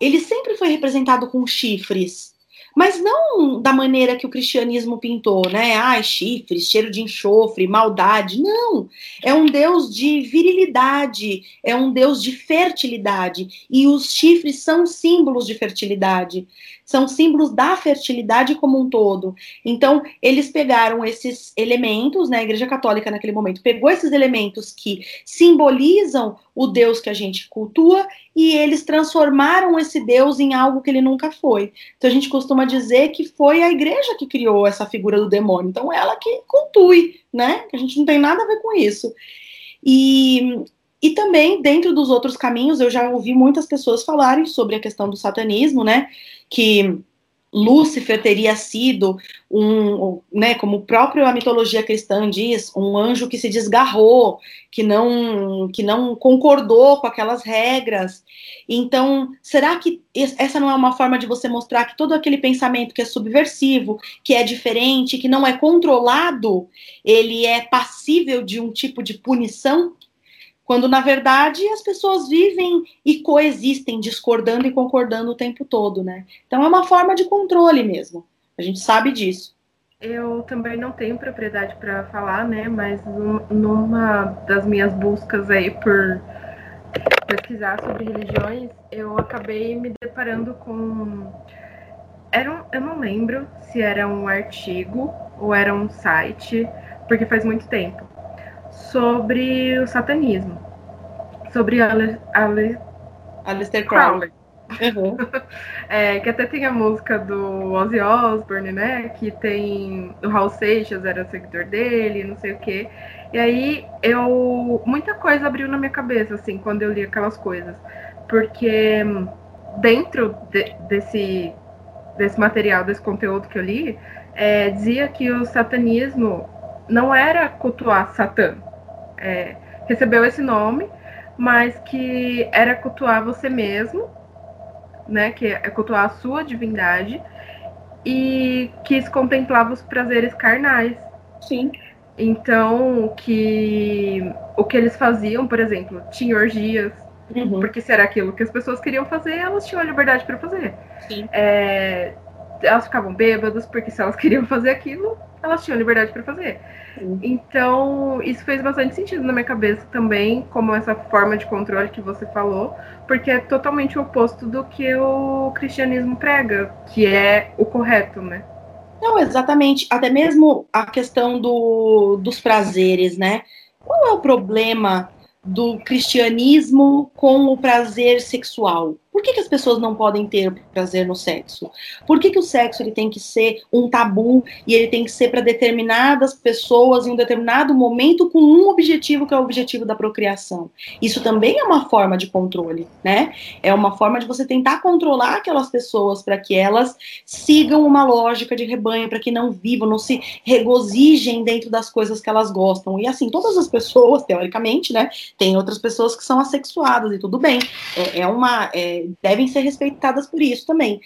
ele sempre foi representado com chifres, mas não da maneira que o cristianismo pintou, né? Ai, chifres, cheiro de enxofre, maldade. Não. É um Deus de virilidade, é um Deus de fertilidade. E os chifres são símbolos de fertilidade são símbolos da fertilidade como um todo. Então, eles pegaram esses elementos, né? A Igreja Católica naquele momento pegou esses elementos que simbolizam o Deus que a gente cultua e eles transformaram esse Deus em algo que ele nunca foi. Então a gente costuma dizer que foi a igreja que criou essa figura do demônio. Então ela que cultue, né? A gente não tem nada a ver com isso. E e também, dentro dos outros caminhos, eu já ouvi muitas pessoas falarem sobre a questão do satanismo, né? Que Lúcifer teria sido um, né, como próprio a mitologia cristã diz, um anjo que se desgarrou, que não, que não concordou com aquelas regras. Então, será que essa não é uma forma de você mostrar que todo aquele pensamento que é subversivo, que é diferente, que não é controlado, ele é passível de um tipo de punição? Quando na verdade as pessoas vivem e coexistem, discordando e concordando o tempo todo, né? Então é uma forma de controle mesmo. A gente sabe disso. Eu também não tenho propriedade para falar, né? Mas numa das minhas buscas aí por pesquisar sobre religiões, eu acabei me deparando com era um, eu não lembro se era um artigo ou era um site, porque faz muito tempo sobre o satanismo. Sobre Ale, Ale, Aleister Crowley. Uhum. é, que até tem a música do Ozzy Osbourne, né? Que tem. O Hal Seixas era seguidor dele, não sei o quê. E aí eu. Muita coisa abriu na minha cabeça, assim, quando eu li aquelas coisas. Porque dentro de, desse, desse material, desse conteúdo que eu li, é, dizia que o satanismo não era cultuar Satã, é, recebeu esse nome, mas que era cultuar você mesmo, né? Que é cultuar a sua divindade e quis contemplar os prazeres carnais. Sim. Então, que o que eles faziam, por exemplo, tinha orgias, uhum. porque se era aquilo que as pessoas queriam fazer, elas tinham a liberdade para fazer. Sim. É, elas ficavam bêbadas, porque se elas queriam fazer aquilo, elas tinham liberdade para fazer. Então, isso fez bastante sentido na minha cabeça também, como essa forma de controle que você falou, porque é totalmente o oposto do que o cristianismo prega, que é o correto, né? Não, exatamente. Até mesmo a questão do, dos prazeres, né? Qual é o problema do cristianismo com o prazer sexual? Por que, que as pessoas não podem ter prazer no sexo? Por que, que o sexo ele tem que ser um tabu e ele tem que ser para determinadas pessoas em um determinado momento com um objetivo que é o objetivo da procriação? Isso também é uma forma de controle, né? É uma forma de você tentar controlar aquelas pessoas para que elas sigam uma lógica de rebanho, para que não vivam, não se regozijem dentro das coisas que elas gostam. E assim, todas as pessoas, teoricamente, né? Tem outras pessoas que são assexuadas e tudo bem. É, é uma. É, devem ser respeitadas por isso também.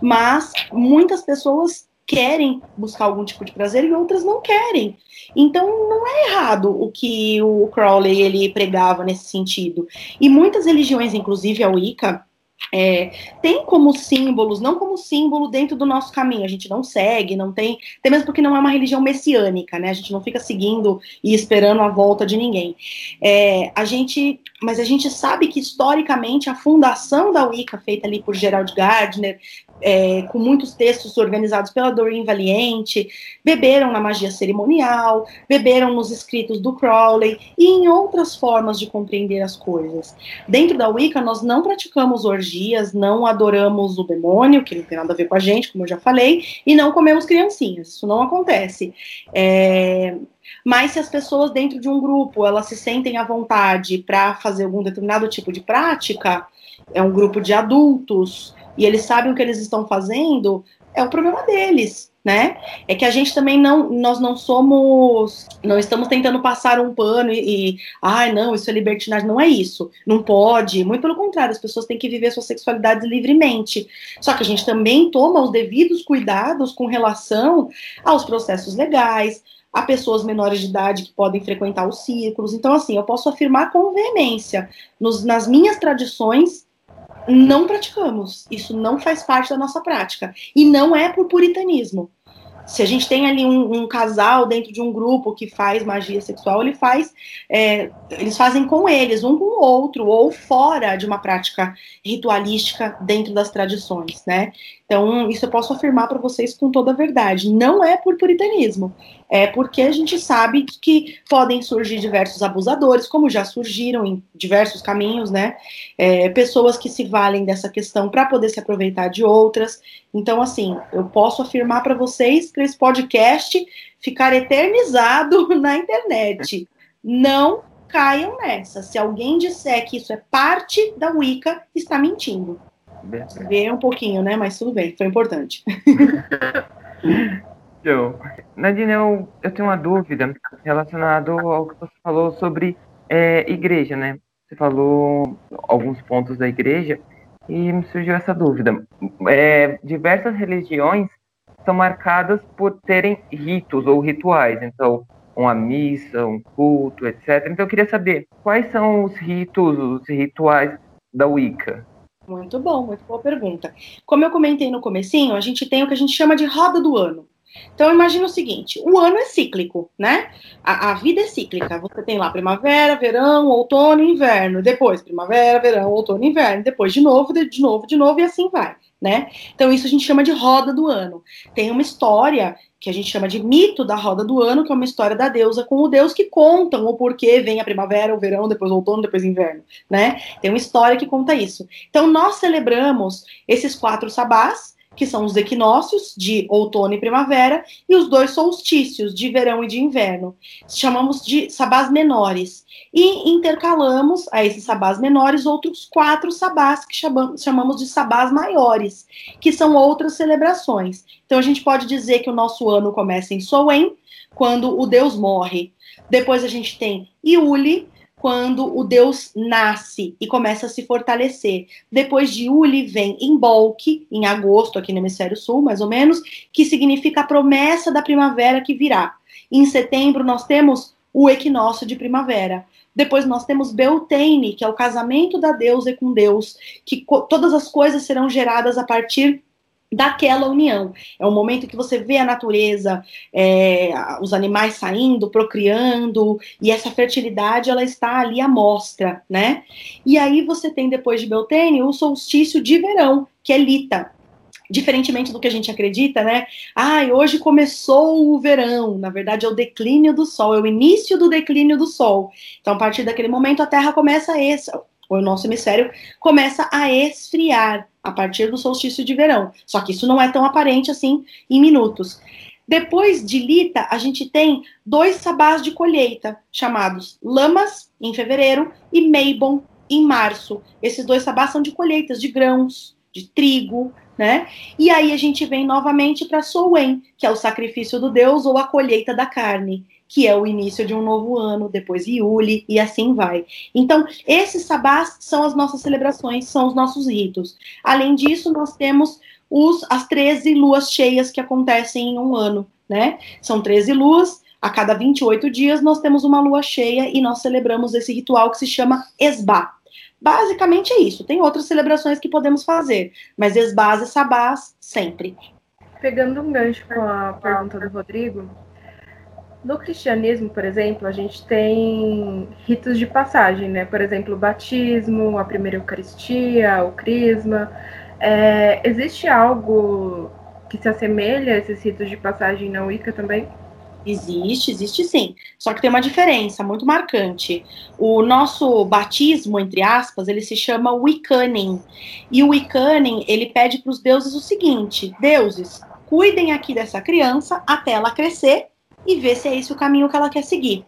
Mas muitas pessoas querem buscar algum tipo de prazer e outras não querem. Então não é errado o que o Crowley ele pregava nesse sentido. E muitas religiões, inclusive a Wicca, é, tem como símbolos, não como símbolo dentro do nosso caminho. A gente não segue, não tem, até mesmo porque não é uma religião messiânica, né? A gente não fica seguindo e esperando a volta de ninguém. É, a gente, mas a gente sabe que historicamente a fundação da Wicca, feita ali por Gerald Gardner, é, com muitos textos organizados pela Doreen Valiente, beberam na magia cerimonial, beberam nos escritos do Crowley e em outras formas de compreender as coisas. Dentro da Wicca, nós não praticamos orgias, não adoramos o demônio, que não tem nada a ver com a gente, como eu já falei, e não comemos criancinhas. Isso não acontece. É, mas se as pessoas dentro de um grupo elas se sentem à vontade para fazer algum determinado tipo de prática, é um grupo de adultos, e eles sabem o que eles estão fazendo, é o problema deles, né? É que a gente também não, nós não somos, não estamos tentando passar um pano e, e ai, ah, não, isso é libertinagem, não é isso, não pode, muito pelo contrário, as pessoas têm que viver sua sexualidade livremente. Só que a gente também toma os devidos cuidados com relação aos processos legais, a pessoas menores de idade que podem frequentar os círculos. Então, assim, eu posso afirmar com veemência, nos, nas minhas tradições, não praticamos. Isso não faz parte da nossa prática. E não é por puritanismo. Se a gente tem ali um, um casal dentro de um grupo que faz magia sexual, ele faz, é, eles fazem com eles, um com o outro, ou fora de uma prática ritualística dentro das tradições, né? Então, isso eu posso afirmar para vocês com toda a verdade. Não é por puritanismo, é porque a gente sabe que podem surgir diversos abusadores, como já surgiram em diversos caminhos, né? É, pessoas que se valem dessa questão para poder se aproveitar de outras. Então, assim, eu posso afirmar para vocês para esse podcast ficar eternizado na internet. Não caiam nessa. Se alguém disser que isso é parte da Wicca, está mentindo. Vê um pouquinho, né? Mas tudo bem, foi importante. Show. Nadine, eu, eu tenho uma dúvida relacionada ao que você falou sobre é, igreja, né? Você falou alguns pontos da igreja e me surgiu essa dúvida. É, diversas religiões são marcadas por terem ritos ou rituais, então uma missa, um culto, etc. Então eu queria saber quais são os ritos, os rituais da Wicca. Muito bom, muito boa pergunta. Como eu comentei no comecinho, a gente tem o que a gente chama de roda do ano. Então imagina o seguinte: o ano é cíclico, né? A, a, vida é cíclica. Você tem lá primavera, verão, outono, inverno. Depois primavera, verão, outono, inverno. Depois de novo, de, de novo, de novo e assim vai, né? Então isso a gente chama de roda do ano. Tem uma história que a gente chama de mito da roda do ano, que é uma história da deusa com o deus que contam o porquê vem a primavera, o verão, depois o outono, depois o inverno, né? Tem uma história que conta isso. Então nós celebramos esses quatro sabás, que são os equinócios de outono e primavera, e os dois solstícios de verão e de inverno. Chamamos de sabás menores. E intercalamos a esses sabás menores outros quatro sabás que chamamos, de sabás maiores, que são outras celebrações. Então a gente pode dizer que o nosso ano começa em Soen, quando o deus morre. Depois a gente tem Iuli, quando o deus nasce e começa a se fortalecer. Depois de Uli vem Imbolc, em agosto, aqui no hemisfério sul, mais ou menos, que significa a promessa da primavera que virá. Em setembro nós temos o equinócio de primavera. Depois nós temos Beltane, que é o casamento da deusa com Deus, que todas as coisas serão geradas a partir daquela união. É um momento que você vê a natureza, é, os animais saindo, procriando, e essa fertilidade ela está ali à mostra, né? E aí você tem depois de Beltane o solstício de verão, que é Lita. Diferentemente do que a gente acredita, né? Ah, hoje começou o verão. Na verdade, é o declínio do sol, é o início do declínio do sol. Então, a partir daquele momento, a Terra começa esse, o nosso hemisfério começa a esfriar a partir do solstício de verão. Só que isso não é tão aparente assim em minutos. Depois de Lita, a gente tem dois sabás de colheita, chamados Lamas, em fevereiro, e Meibon, em março. Esses dois sabás são de colheitas de grãos, de trigo, né? E aí a gente vem novamente para Soen, que é o sacrifício do deus ou a colheita da carne que é o início de um novo ano, depois Iuli, e assim vai. Então, esses sabás são as nossas celebrações, são os nossos ritos. Além disso, nós temos os, as 13 luas cheias que acontecem em um ano, né? São 13 luas, a cada 28 dias nós temos uma lua cheia e nós celebramos esse ritual que se chama Esbá. Basicamente é isso. Tem outras celebrações que podemos fazer, mas Esbás e Sabás sempre. Pegando um gancho com a pergunta do Rodrigo, no cristianismo, por exemplo, a gente tem ritos de passagem, né? Por exemplo, o batismo, a primeira Eucaristia, o crisma. É, existe algo que se assemelha a esses ritos de passagem na Wicca também? Existe, existe sim. Só que tem uma diferença muito marcante. O nosso batismo, entre aspas, ele se chama Wiccaning. E o Wiccaning, ele pede para os deuses o seguinte: deuses, cuidem aqui dessa criança até ela crescer e ver se é esse o caminho que ela quer seguir.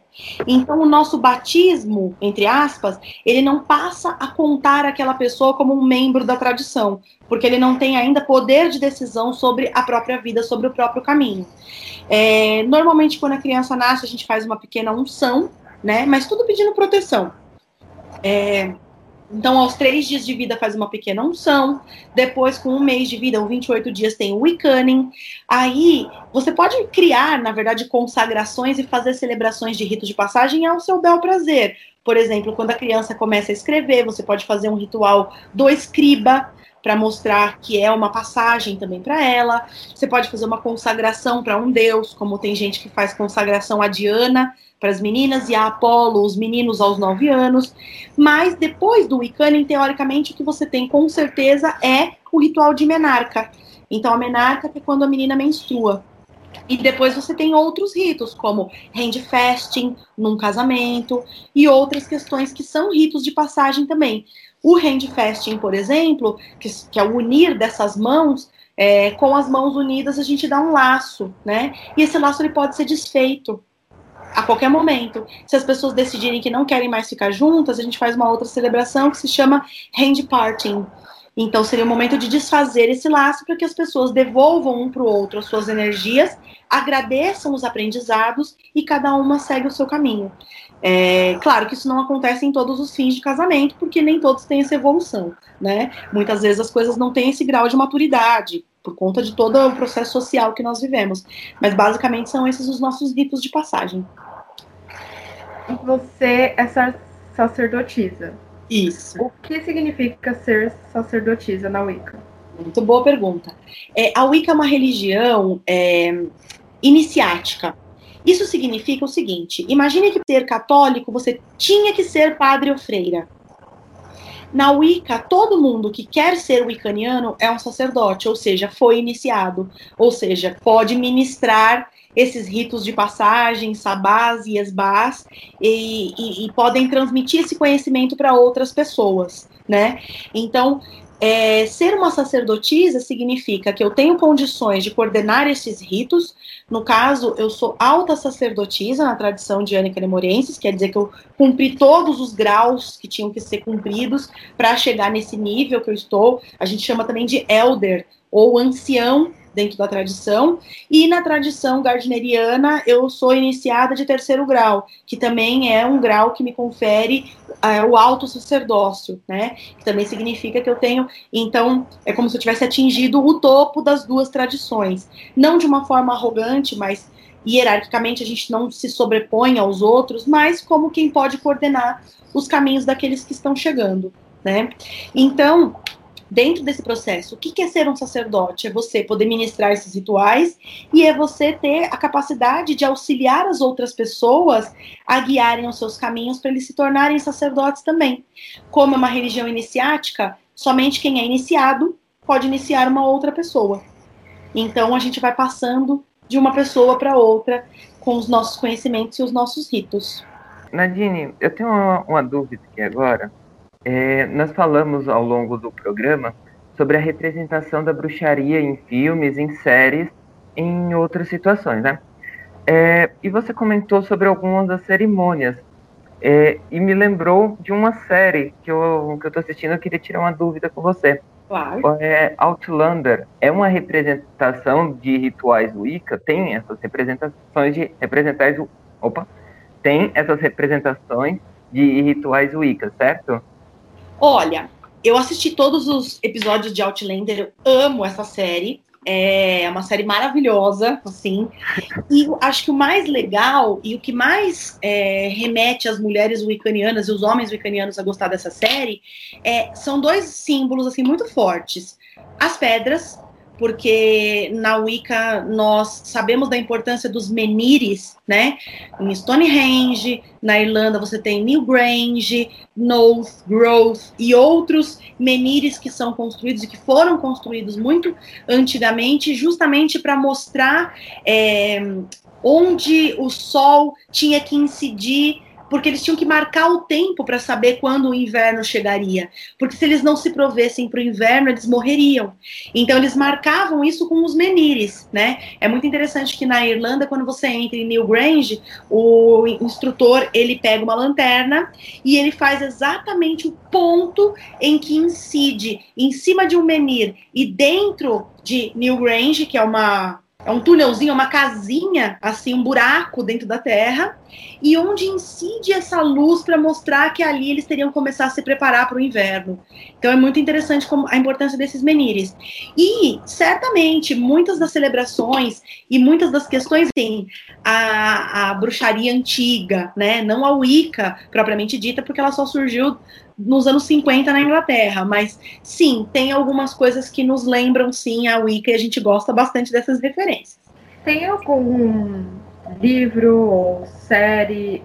Então, o nosso batismo, entre aspas, ele não passa a contar aquela pessoa como um membro da tradição, porque ele não tem ainda poder de decisão sobre a própria vida, sobre o próprio caminho. É, normalmente, quando a criança nasce, a gente faz uma pequena unção, né? Mas tudo pedindo proteção. É, então, aos três dias de vida faz uma pequena unção. Depois, com um mês de vida, ou 28 dias, tem o Wiccaning. Aí, você pode criar, na verdade, consagrações e fazer celebrações de rito de passagem ao seu bel prazer. Por exemplo, quando a criança começa a escrever, você pode fazer um ritual do escriba, para mostrar que é uma passagem também para ela. Você pode fazer uma consagração para um deus, como tem gente que faz consagração a Diana para as meninas e a Apolo, os meninos aos nove anos. Mas depois do Wiccaning, teoricamente, o que você tem com certeza é o ritual de menarca. Então, a menarca é quando a menina menstrua. E depois você tem outros ritos, como hand fasting num casamento e outras questões que são ritos de passagem também. O hand fasting, por exemplo, que, que é o unir dessas mãos, é, com as mãos unidas a gente dá um laço, né? E esse laço ele pode ser desfeito a qualquer momento. Se as pessoas decidirem que não querem mais ficar juntas, a gente faz uma outra celebração que se chama hand parting. Então seria o momento de desfazer esse laço para que as pessoas devolvam um para o outro as suas energias, agradeçam os aprendizados e cada uma segue o seu caminho. É, claro que isso não acontece em todos os fins de casamento, porque nem todos têm essa evolução, né? Muitas vezes as coisas não têm esse grau de maturidade, por conta de todo o processo social que nós vivemos. Mas basicamente são esses os nossos ritos de passagem. Você é sacerdotisa. Isso. O que significa ser sacerdotisa na Wicca? Muito boa pergunta. É, a Wicca é uma religião é, iniciática. Isso significa o seguinte: imagine que ser católico você tinha que ser padre ou freira. Na Wicca, todo mundo que quer ser wiccaniano é um sacerdote, ou seja, foi iniciado, ou seja, pode ministrar esses ritos de passagem, sabás e esbás, e, e, e podem transmitir esse conhecimento para outras pessoas, né? Então, é, ser uma sacerdotisa significa que eu tenho condições de coordenar esses ritos. No caso, eu sou alta sacerdotisa na tradição de Anica Nemorensis, quer dizer que eu cumpri todos os graus que tinham que ser cumpridos para chegar nesse nível que eu estou. A gente chama também de elder ou ancião dentro da tradição. E na tradição gardneriana, eu sou iniciada de terceiro grau, que também é um grau que me confere é, o alto sacerdócio, né? Que também significa que eu tenho, então, é como se eu tivesse atingido o topo das duas tradições. Não de uma forma arrogante, mas hierarquicamente a gente não se sobrepõe aos outros, mas como quem pode coordenar os caminhos daqueles que estão chegando, né? Então, dentro desse processo. O que é ser um sacerdote? É você poder ministrar esses rituais e é você ter a capacidade de auxiliar as outras pessoas a guiarem os seus caminhos para eles se tornarem sacerdotes também. Como é uma religião iniciática, somente quem é iniciado pode iniciar uma outra pessoa. Então a gente vai passando de uma pessoa para outra com os nossos conhecimentos e os nossos ritos. Nadine, eu tenho uma, uma dúvida aqui agora. É, nós falamos ao longo do programa sobre a representação da bruxaria em filmes, em séries, em outras situações, né? É, e você comentou sobre algumas das cerimônias. É, e me lembrou de uma série que eu que eu assistindo, eu queria tirar uma dúvida com você. Claro. É Outlander é uma representação de rituais Wicca? Tem essas representações de representais opa, tem essas representações de rituais Wicca, certo? Olha, eu assisti todos os episódios de Outlander, eu amo essa série. É uma série maravilhosa, assim. E acho que o mais legal e o que mais é, remete as mulheres wiccanianas e os homens wiccanianos a gostar dessa série é, são dois símbolos assim muito fortes: as pedras porque na Wicca nós sabemos da importância dos menires, né? Em Stonehenge, na Irlanda você tem Newgrange, North Growth e outros menires que são construídos e que foram construídos muito antigamente, justamente para mostrar é, onde o sol tinha que incidir porque eles tinham que marcar o tempo para saber quando o inverno chegaria. Porque se eles não se provessem para o inverno, eles morreriam. Então eles marcavam isso com os menires, né? É muito interessante que na Irlanda, quando você entra em Newgrange, o instrutor ele pega uma lanterna e ele faz exatamente o ponto em que incide em cima de um menir e dentro de Newgrange, que é uma é um túnelzinho, uma casinha, assim, um buraco dentro da terra, e onde incide essa luz para mostrar que ali eles teriam que começar a se preparar para o inverno. Então é muito interessante a importância desses menires. E certamente muitas das celebrações e muitas das questões têm a, a bruxaria antiga, né? Não a Wicca propriamente dita, porque ela só surgiu nos anos 50 na Inglaterra, mas sim, tem algumas coisas que nos lembram sim a Wicca e a gente gosta bastante dessas referências. Tem algum livro ou série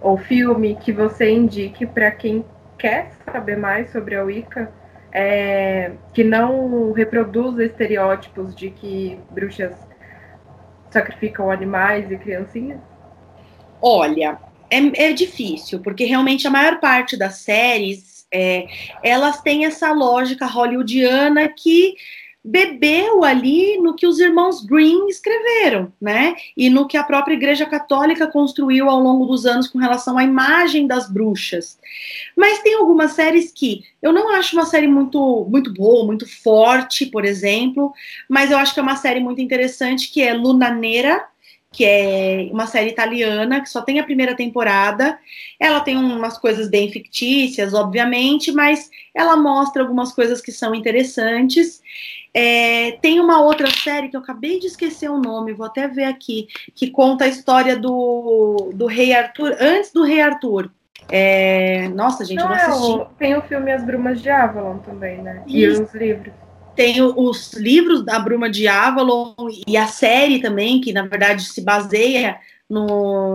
ou filme que você indique para quem quer saber mais sobre a Wicca, é, que não reproduza estereótipos de que bruxas sacrificam animais e criancinhas? Olha, é, é difícil, porque realmente a maior parte das séries é, elas têm essa lógica hollywoodiana que bebeu ali no que os irmãos Green escreveram, né? E no que a própria Igreja Católica construiu ao longo dos anos com relação à imagem das bruxas. Mas tem algumas séries que eu não acho uma série muito muito boa, muito forte, por exemplo, mas eu acho que é uma série muito interessante que é Luna Nera, que é uma série italiana, que só tem a primeira temporada. Ela tem umas coisas bem fictícias, obviamente, mas ela mostra algumas coisas que são interessantes. É, tem uma outra série que eu acabei de esquecer o nome, vou até ver aqui, que conta a história do, do Rei Arthur, antes do Rei Arthur. É, nossa, gente, não, eu não assisti. É o, tem o filme As Brumas de Avalon também, né? E os livros tem os livros da Bruma de Avalon e a série também, que na verdade se baseia no,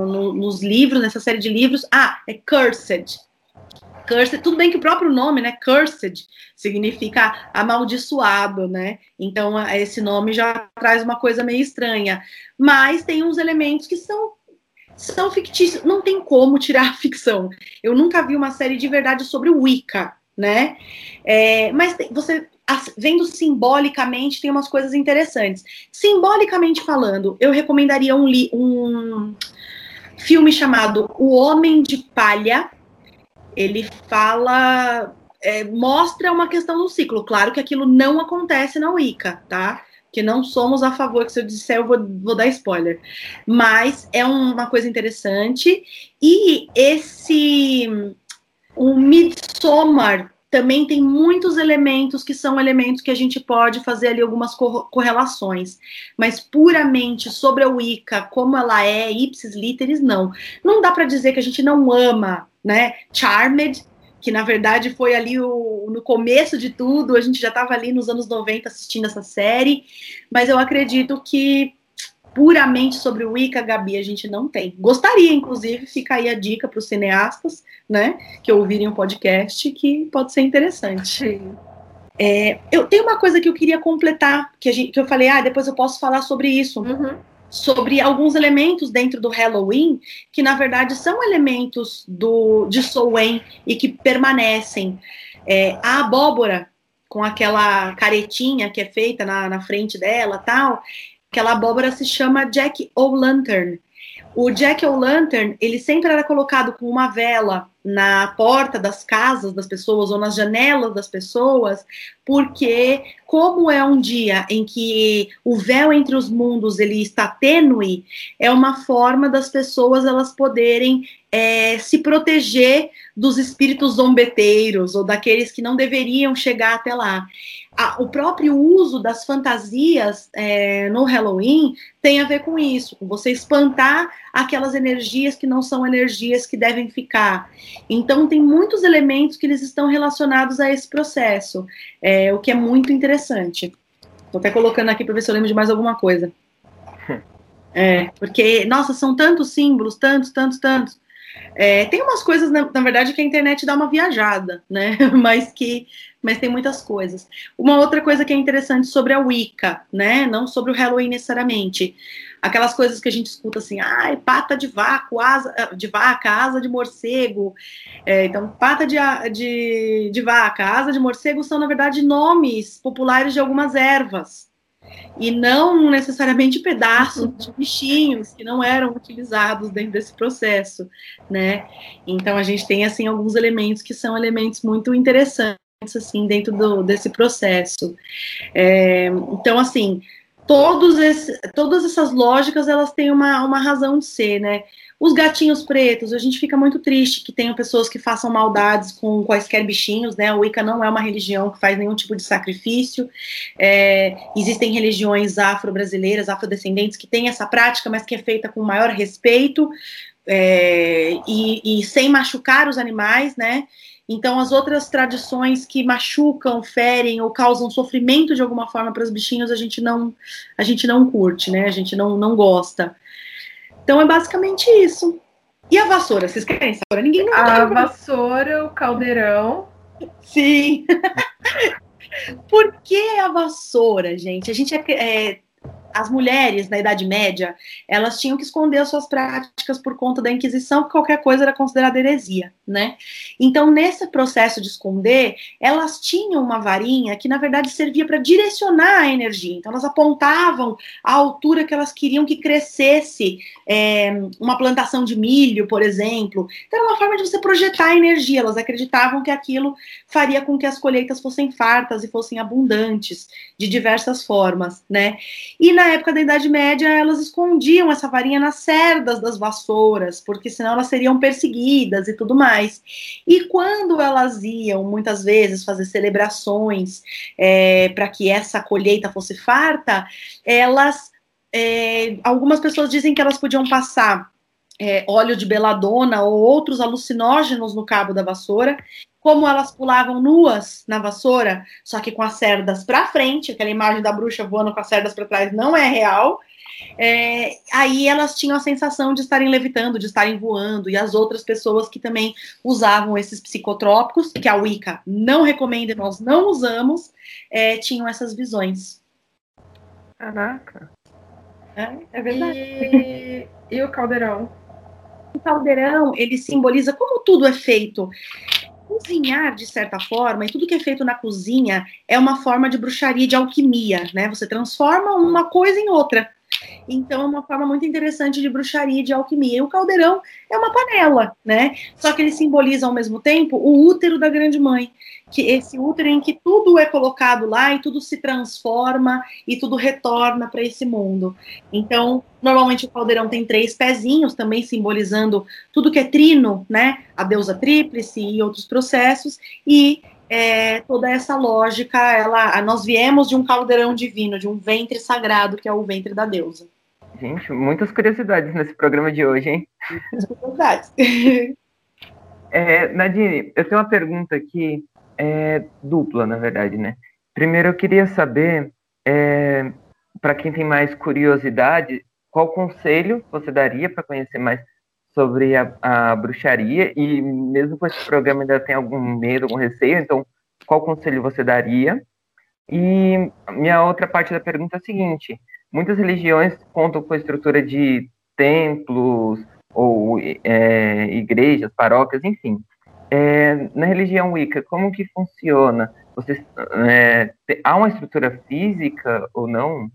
no, nos livros, nessa série de livros. Ah, é Cursed. Cursed, tudo bem que o próprio nome, né, Cursed, significa amaldiçoado, né? Então esse nome já traz uma coisa meio estranha. Mas tem uns elementos que são são fictícios, não tem como tirar a ficção. Eu nunca vi uma série de verdade sobre Wicca, né? É, mas tem, você vendo simbolicamente, tem umas coisas interessantes. Simbolicamente falando, eu recomendaria um, um filme chamado O Homem de Palha. Ele fala, é, mostra uma questão do ciclo. Claro que aquilo não acontece na Wicca, tá? Que não somos a favor, que se eu disser eu vou, vou dar spoiler. Mas é uma coisa interessante. E esse o Midsommar também tem muitos elementos que são elementos que a gente pode fazer ali algumas correlações, mas puramente sobre a Wicca, como ela é, ipsis literis, não. Não dá para dizer que a gente não ama, né? Charmed, que na verdade foi ali o, no começo de tudo, a gente já estava ali nos anos 90 assistindo essa série, mas eu acredito que puramente sobre o Wicca, Gabi, a gente não tem. Gostaria, inclusive, fica aí a dica para os cineastas, né, que ouvirem o podcast, que pode ser interessante. É, eu tenho uma coisa que eu queria completar, que, a gente, que eu falei, ah, depois eu posso falar sobre isso. Uhum. Sobre alguns elementos dentro do Halloween, que na verdade são elementos do, de Sowen e que permanecem. É, a abóbora, com aquela caretinha que é feita na, na frente dela tal, Aquela abóbora se chama Jack O'Lantern. O Jack O'Lantern, ele sempre era colocado com uma vela na porta das casas das pessoas ou nas janelas das pessoas, porque como é um dia em que o véu entre os mundos ele está tênue, é uma forma das pessoas elas poderem é, se proteger dos espíritos zombeteiros ou daqueles que não deveriam chegar até lá a, o próprio uso das fantasias é, no Halloween tem a ver com isso, com você espantar aquelas energias que não são energias que devem ficar. Então, tem muitos elementos que eles estão relacionados a esse processo, é, o que é muito interessante. Estou até colocando aqui para ver se eu lembro de mais alguma coisa. É, porque, nossa, são tantos símbolos, tantos, tantos, tantos. É, tem umas coisas, na, na, verdade, que a internet dá uma viajada, né? Mas que mas tem muitas coisas. Uma outra coisa que é interessante sobre a Wicca, né? Não sobre o Halloween necessariamente. Aquelas coisas que a gente escuta assim, ai, pata de vaca, asa de vaca, asa de morcego. É, então, pata de, de, de vaca, asa de morcego são, na verdade, nomes populares de algumas ervas. E não necessariamente pedaços de bichinhos que não eram utilizados dentro desse processo, né? Então a gente tem assim alguns elementos que são elementos muito interessantes assim dentro do, desse processo. É, então, assim, todos esse, todas essas lógicas elas têm uma, uma razão de ser, né? Os gatinhos pretos, a gente fica muito triste que tenham pessoas que façam maldades com quaisquer bichinhos, né? O Wicca não é uma religião que faz nenhum tipo de sacrifício. É, existem religiões afro-brasileiras, afrodescendentes, que têm essa prática, mas que é feita com maior respeito é, e, e sem machucar os animais, né? Então, as outras tradições que machucam, ferem ou causam sofrimento de alguma forma para os bichinhos, a gente não, a gente não curte, né? A gente não, não gosta. Então, é basicamente isso. E a vassoura? Vocês querem saber? Ninguém não A vassoura, o caldeirão. Sim. Por que a vassoura, gente? A gente é, é as mulheres na Idade Média, elas tinham que esconder as suas práticas por conta da Inquisição, que qualquer coisa era considerada heresia, né? Então, nesse processo de esconder, elas tinham uma varinha que, na verdade, servia para direcionar a energia. Então, elas apontavam a altura que elas queriam que crescesse é, uma plantação de milho, por exemplo. Então, era uma forma de você projetar a energia. Elas acreditavam que aquilo faria com que as colheitas fossem fartas e fossem abundantes, de diversas formas, né? E na época da Idade Média, elas escondiam essa varinha nas cerdas das vassouras, porque senão elas seriam perseguidas e tudo mais. E quando elas iam, muitas vezes, fazer celebrações é, para que essa colheita fosse farta, elas. É, algumas pessoas dizem que elas podiam passar é, óleo de beladona ou outros alucinógenos no cabo da vassoura como elas pulavam nuas na vassoura, só que com as cerdas para frente, aquela imagem da bruxa voando com as cerdas para trás não é real. É, aí elas tinham a sensação de estarem levitando, de estarem voando, e as outras pessoas que também usavam esses psicotrópicos, que a Wicca não recomenda e nós não usamos, é, tinham essas visões. Caraca. É, é verdade. E, e o caldeirão? O caldeirão, ele simboliza como tudo é feito cozinhar, de certa forma, e tudo que é feito na cozinha é uma forma de bruxaria, de alquimia, né? Você transforma uma coisa em outra. Então é uma forma muito interessante de bruxaria, de alquimia. E o caldeirão é uma panela, né? Só que ele simboliza ao mesmo tempo o útero da grande mãe que esse útero em que tudo é colocado lá e tudo se transforma e tudo retorna para esse mundo. Então, normalmente o caldeirão tem três pezinhos, também simbolizando tudo que é trino, né? A deusa tríplice e outros processos, e é, toda essa lógica, ela, nós viemos de um caldeirão divino, de um ventre sagrado, que é o ventre da deusa. Gente, muitas curiosidades nesse programa de hoje, hein? Muitas curiosidades. é, Nadine, eu tenho uma pergunta aqui é dupla, na verdade, né? Primeiro, eu queria saber, é, para quem tem mais curiosidade, qual conselho você daria para conhecer mais sobre a, a, bruxaria e mesmo com esse programa ainda tem algum medo, algum receio, então qual conselho você daria? E minha outra parte da pergunta é a seguinte: muitas religiões contam com a estrutura de templos ou é, igrejas, paróquias, enfim. É, na religião Wicca, como que funciona? Você, é, há uma estrutura física ou não?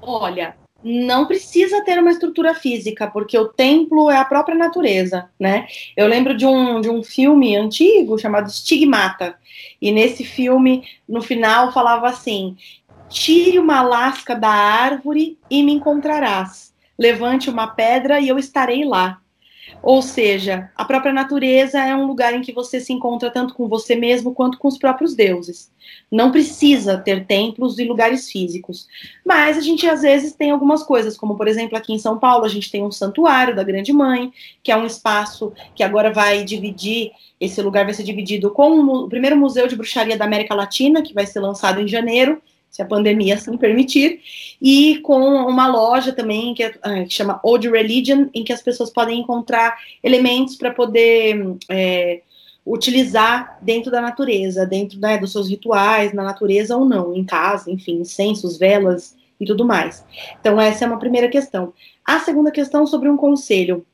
Olha, não precisa ter uma estrutura física, porque o templo é a própria natureza, né? Eu lembro de um, de um filme antigo chamado Stigmata, e nesse filme, no final, falava assim: tire uma lasca da árvore e me encontrarás. Levante uma pedra e eu estarei lá. Ou seja, a própria natureza é um lugar em que você se encontra tanto com você mesmo quanto com os próprios deuses. Não precisa ter templos e lugares físicos. Mas a gente às vezes tem algumas coisas, como por exemplo aqui em São Paulo a gente tem um santuário da Grande Mãe, que é um espaço que agora vai dividir, esse lugar vai ser dividido com o primeiro museu de bruxaria da América Latina, que vai ser lançado em janeiro, se a pandemia assim permitir, e com uma loja também que, é, ah, que chama Old Religion, em que as pessoas podem encontrar elementos para poder é, utilizar dentro da natureza, dentro né, dos seus rituais, na natureza ou não, em casa, enfim, incensos, velas e tudo mais. Então, essa é uma primeira questão. A segunda questão sobre um conselho.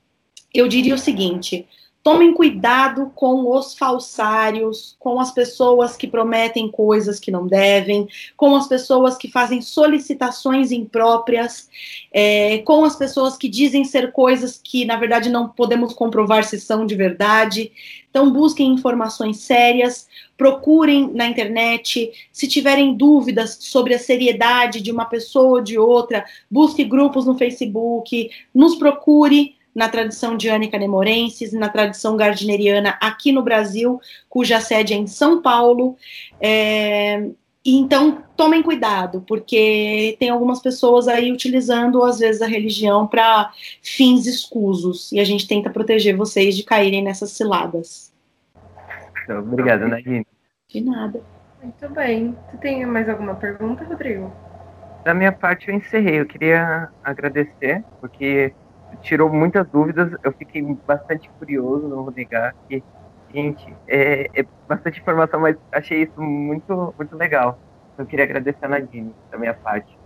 Eu diria o seguinte: Tomem cuidado com os falsários, com as pessoas que prometem coisas que não devem, com as pessoas que fazem solicitações impróprias, é, com as pessoas que dizem ser coisas que, na verdade, não podemos comprovar se são de verdade. Então, busquem informações sérias, procurem na internet. Se tiverem dúvidas sobre a seriedade de uma pessoa ou de outra, busque grupos no Facebook, nos procure na tradição diânica nemorensis, na tradição gardneriana aqui no Brasil, cuja sede é em São Paulo. É, então, tomem cuidado, porque tem algumas pessoas aí utilizando, às vezes, a religião para fins escusos, e a gente tenta proteger vocês de caírem nessas ciladas. Obrigado, Nadine. De nada. Muito bem. Você tem mais alguma pergunta, Rodrigo? Da minha parte, eu encerrei. Eu queria agradecer, porque tirou muitas dúvidas. Eu fiquei bastante curioso, não vou negar que, gente, é, é bastante informação, mas achei isso muito, muito legal. Eu queria agradecer a Nadine da minha parte.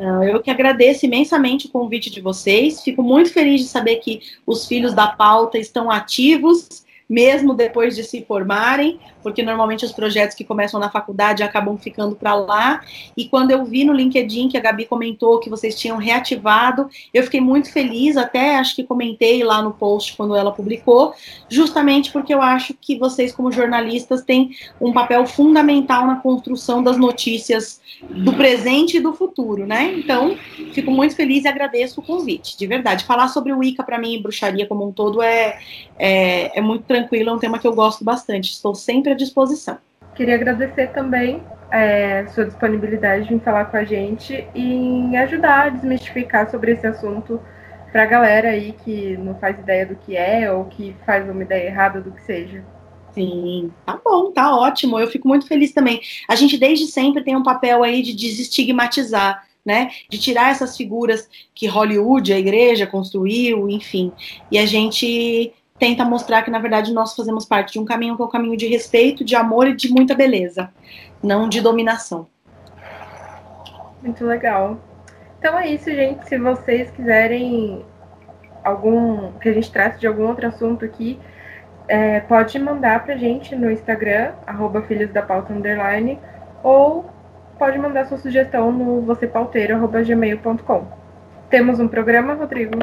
Eu que agradeço imensamente o convite de vocês. Fico muito feliz de saber que os filhos da pauta estão ativos mesmo depois de se formarem, porque normalmente os projetos que começam na faculdade acabam ficando para lá. E quando eu vi no LinkedIn que a Gabi comentou que vocês tinham reativado, eu fiquei muito feliz, até acho que comentei lá no post quando ela publicou, justamente porque eu acho que vocês, como jornalistas, têm um papel fundamental na construção das notícias do presente e do futuro, né? Então, fico muito feliz e agradeço o convite, de verdade. Falar sobre o Ica para mim e bruxaria como um todo é, é, é muito tranquilo, é um tema que eu gosto bastante. Estou sempre à disposição. Queria agradecer também é, sua disponibilidade em falar com a gente e em ajudar a desmistificar sobre esse assunto para a galera aí que não faz ideia do que é ou que faz uma ideia errada do que seja. Sim, tá bom, tá ótimo. Eu fico muito feliz também. A gente desde sempre tem um papel aí de desestigmatizar, né? De tirar essas figuras que Hollywood, a igreja construiu, enfim. E a gente tenta mostrar que, na verdade, nós fazemos parte de um caminho que é um caminho de respeito, de amor e de muita beleza, não de dominação. Muito legal. Então é isso, gente. Se vocês quiserem algum que a gente trate de algum outro assunto aqui, é, pode mandar pra gente no Instagram, arroba Filhos da Pauta Underline, ou pode mandar sua sugestão no vocêpauteiro.gmail.com. Temos um programa, Rodrigo?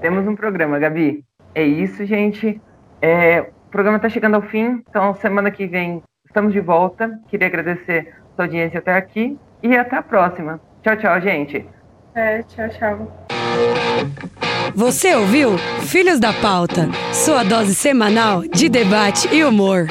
Temos um programa, Gabi. É isso, gente. É, o programa está chegando ao fim, então semana que vem estamos de volta. Queria agradecer a sua audiência até aqui e até a próxima. Tchau, tchau, gente. É, tchau, tchau. Você ouviu Filhos da Pauta, sua dose semanal de debate e humor.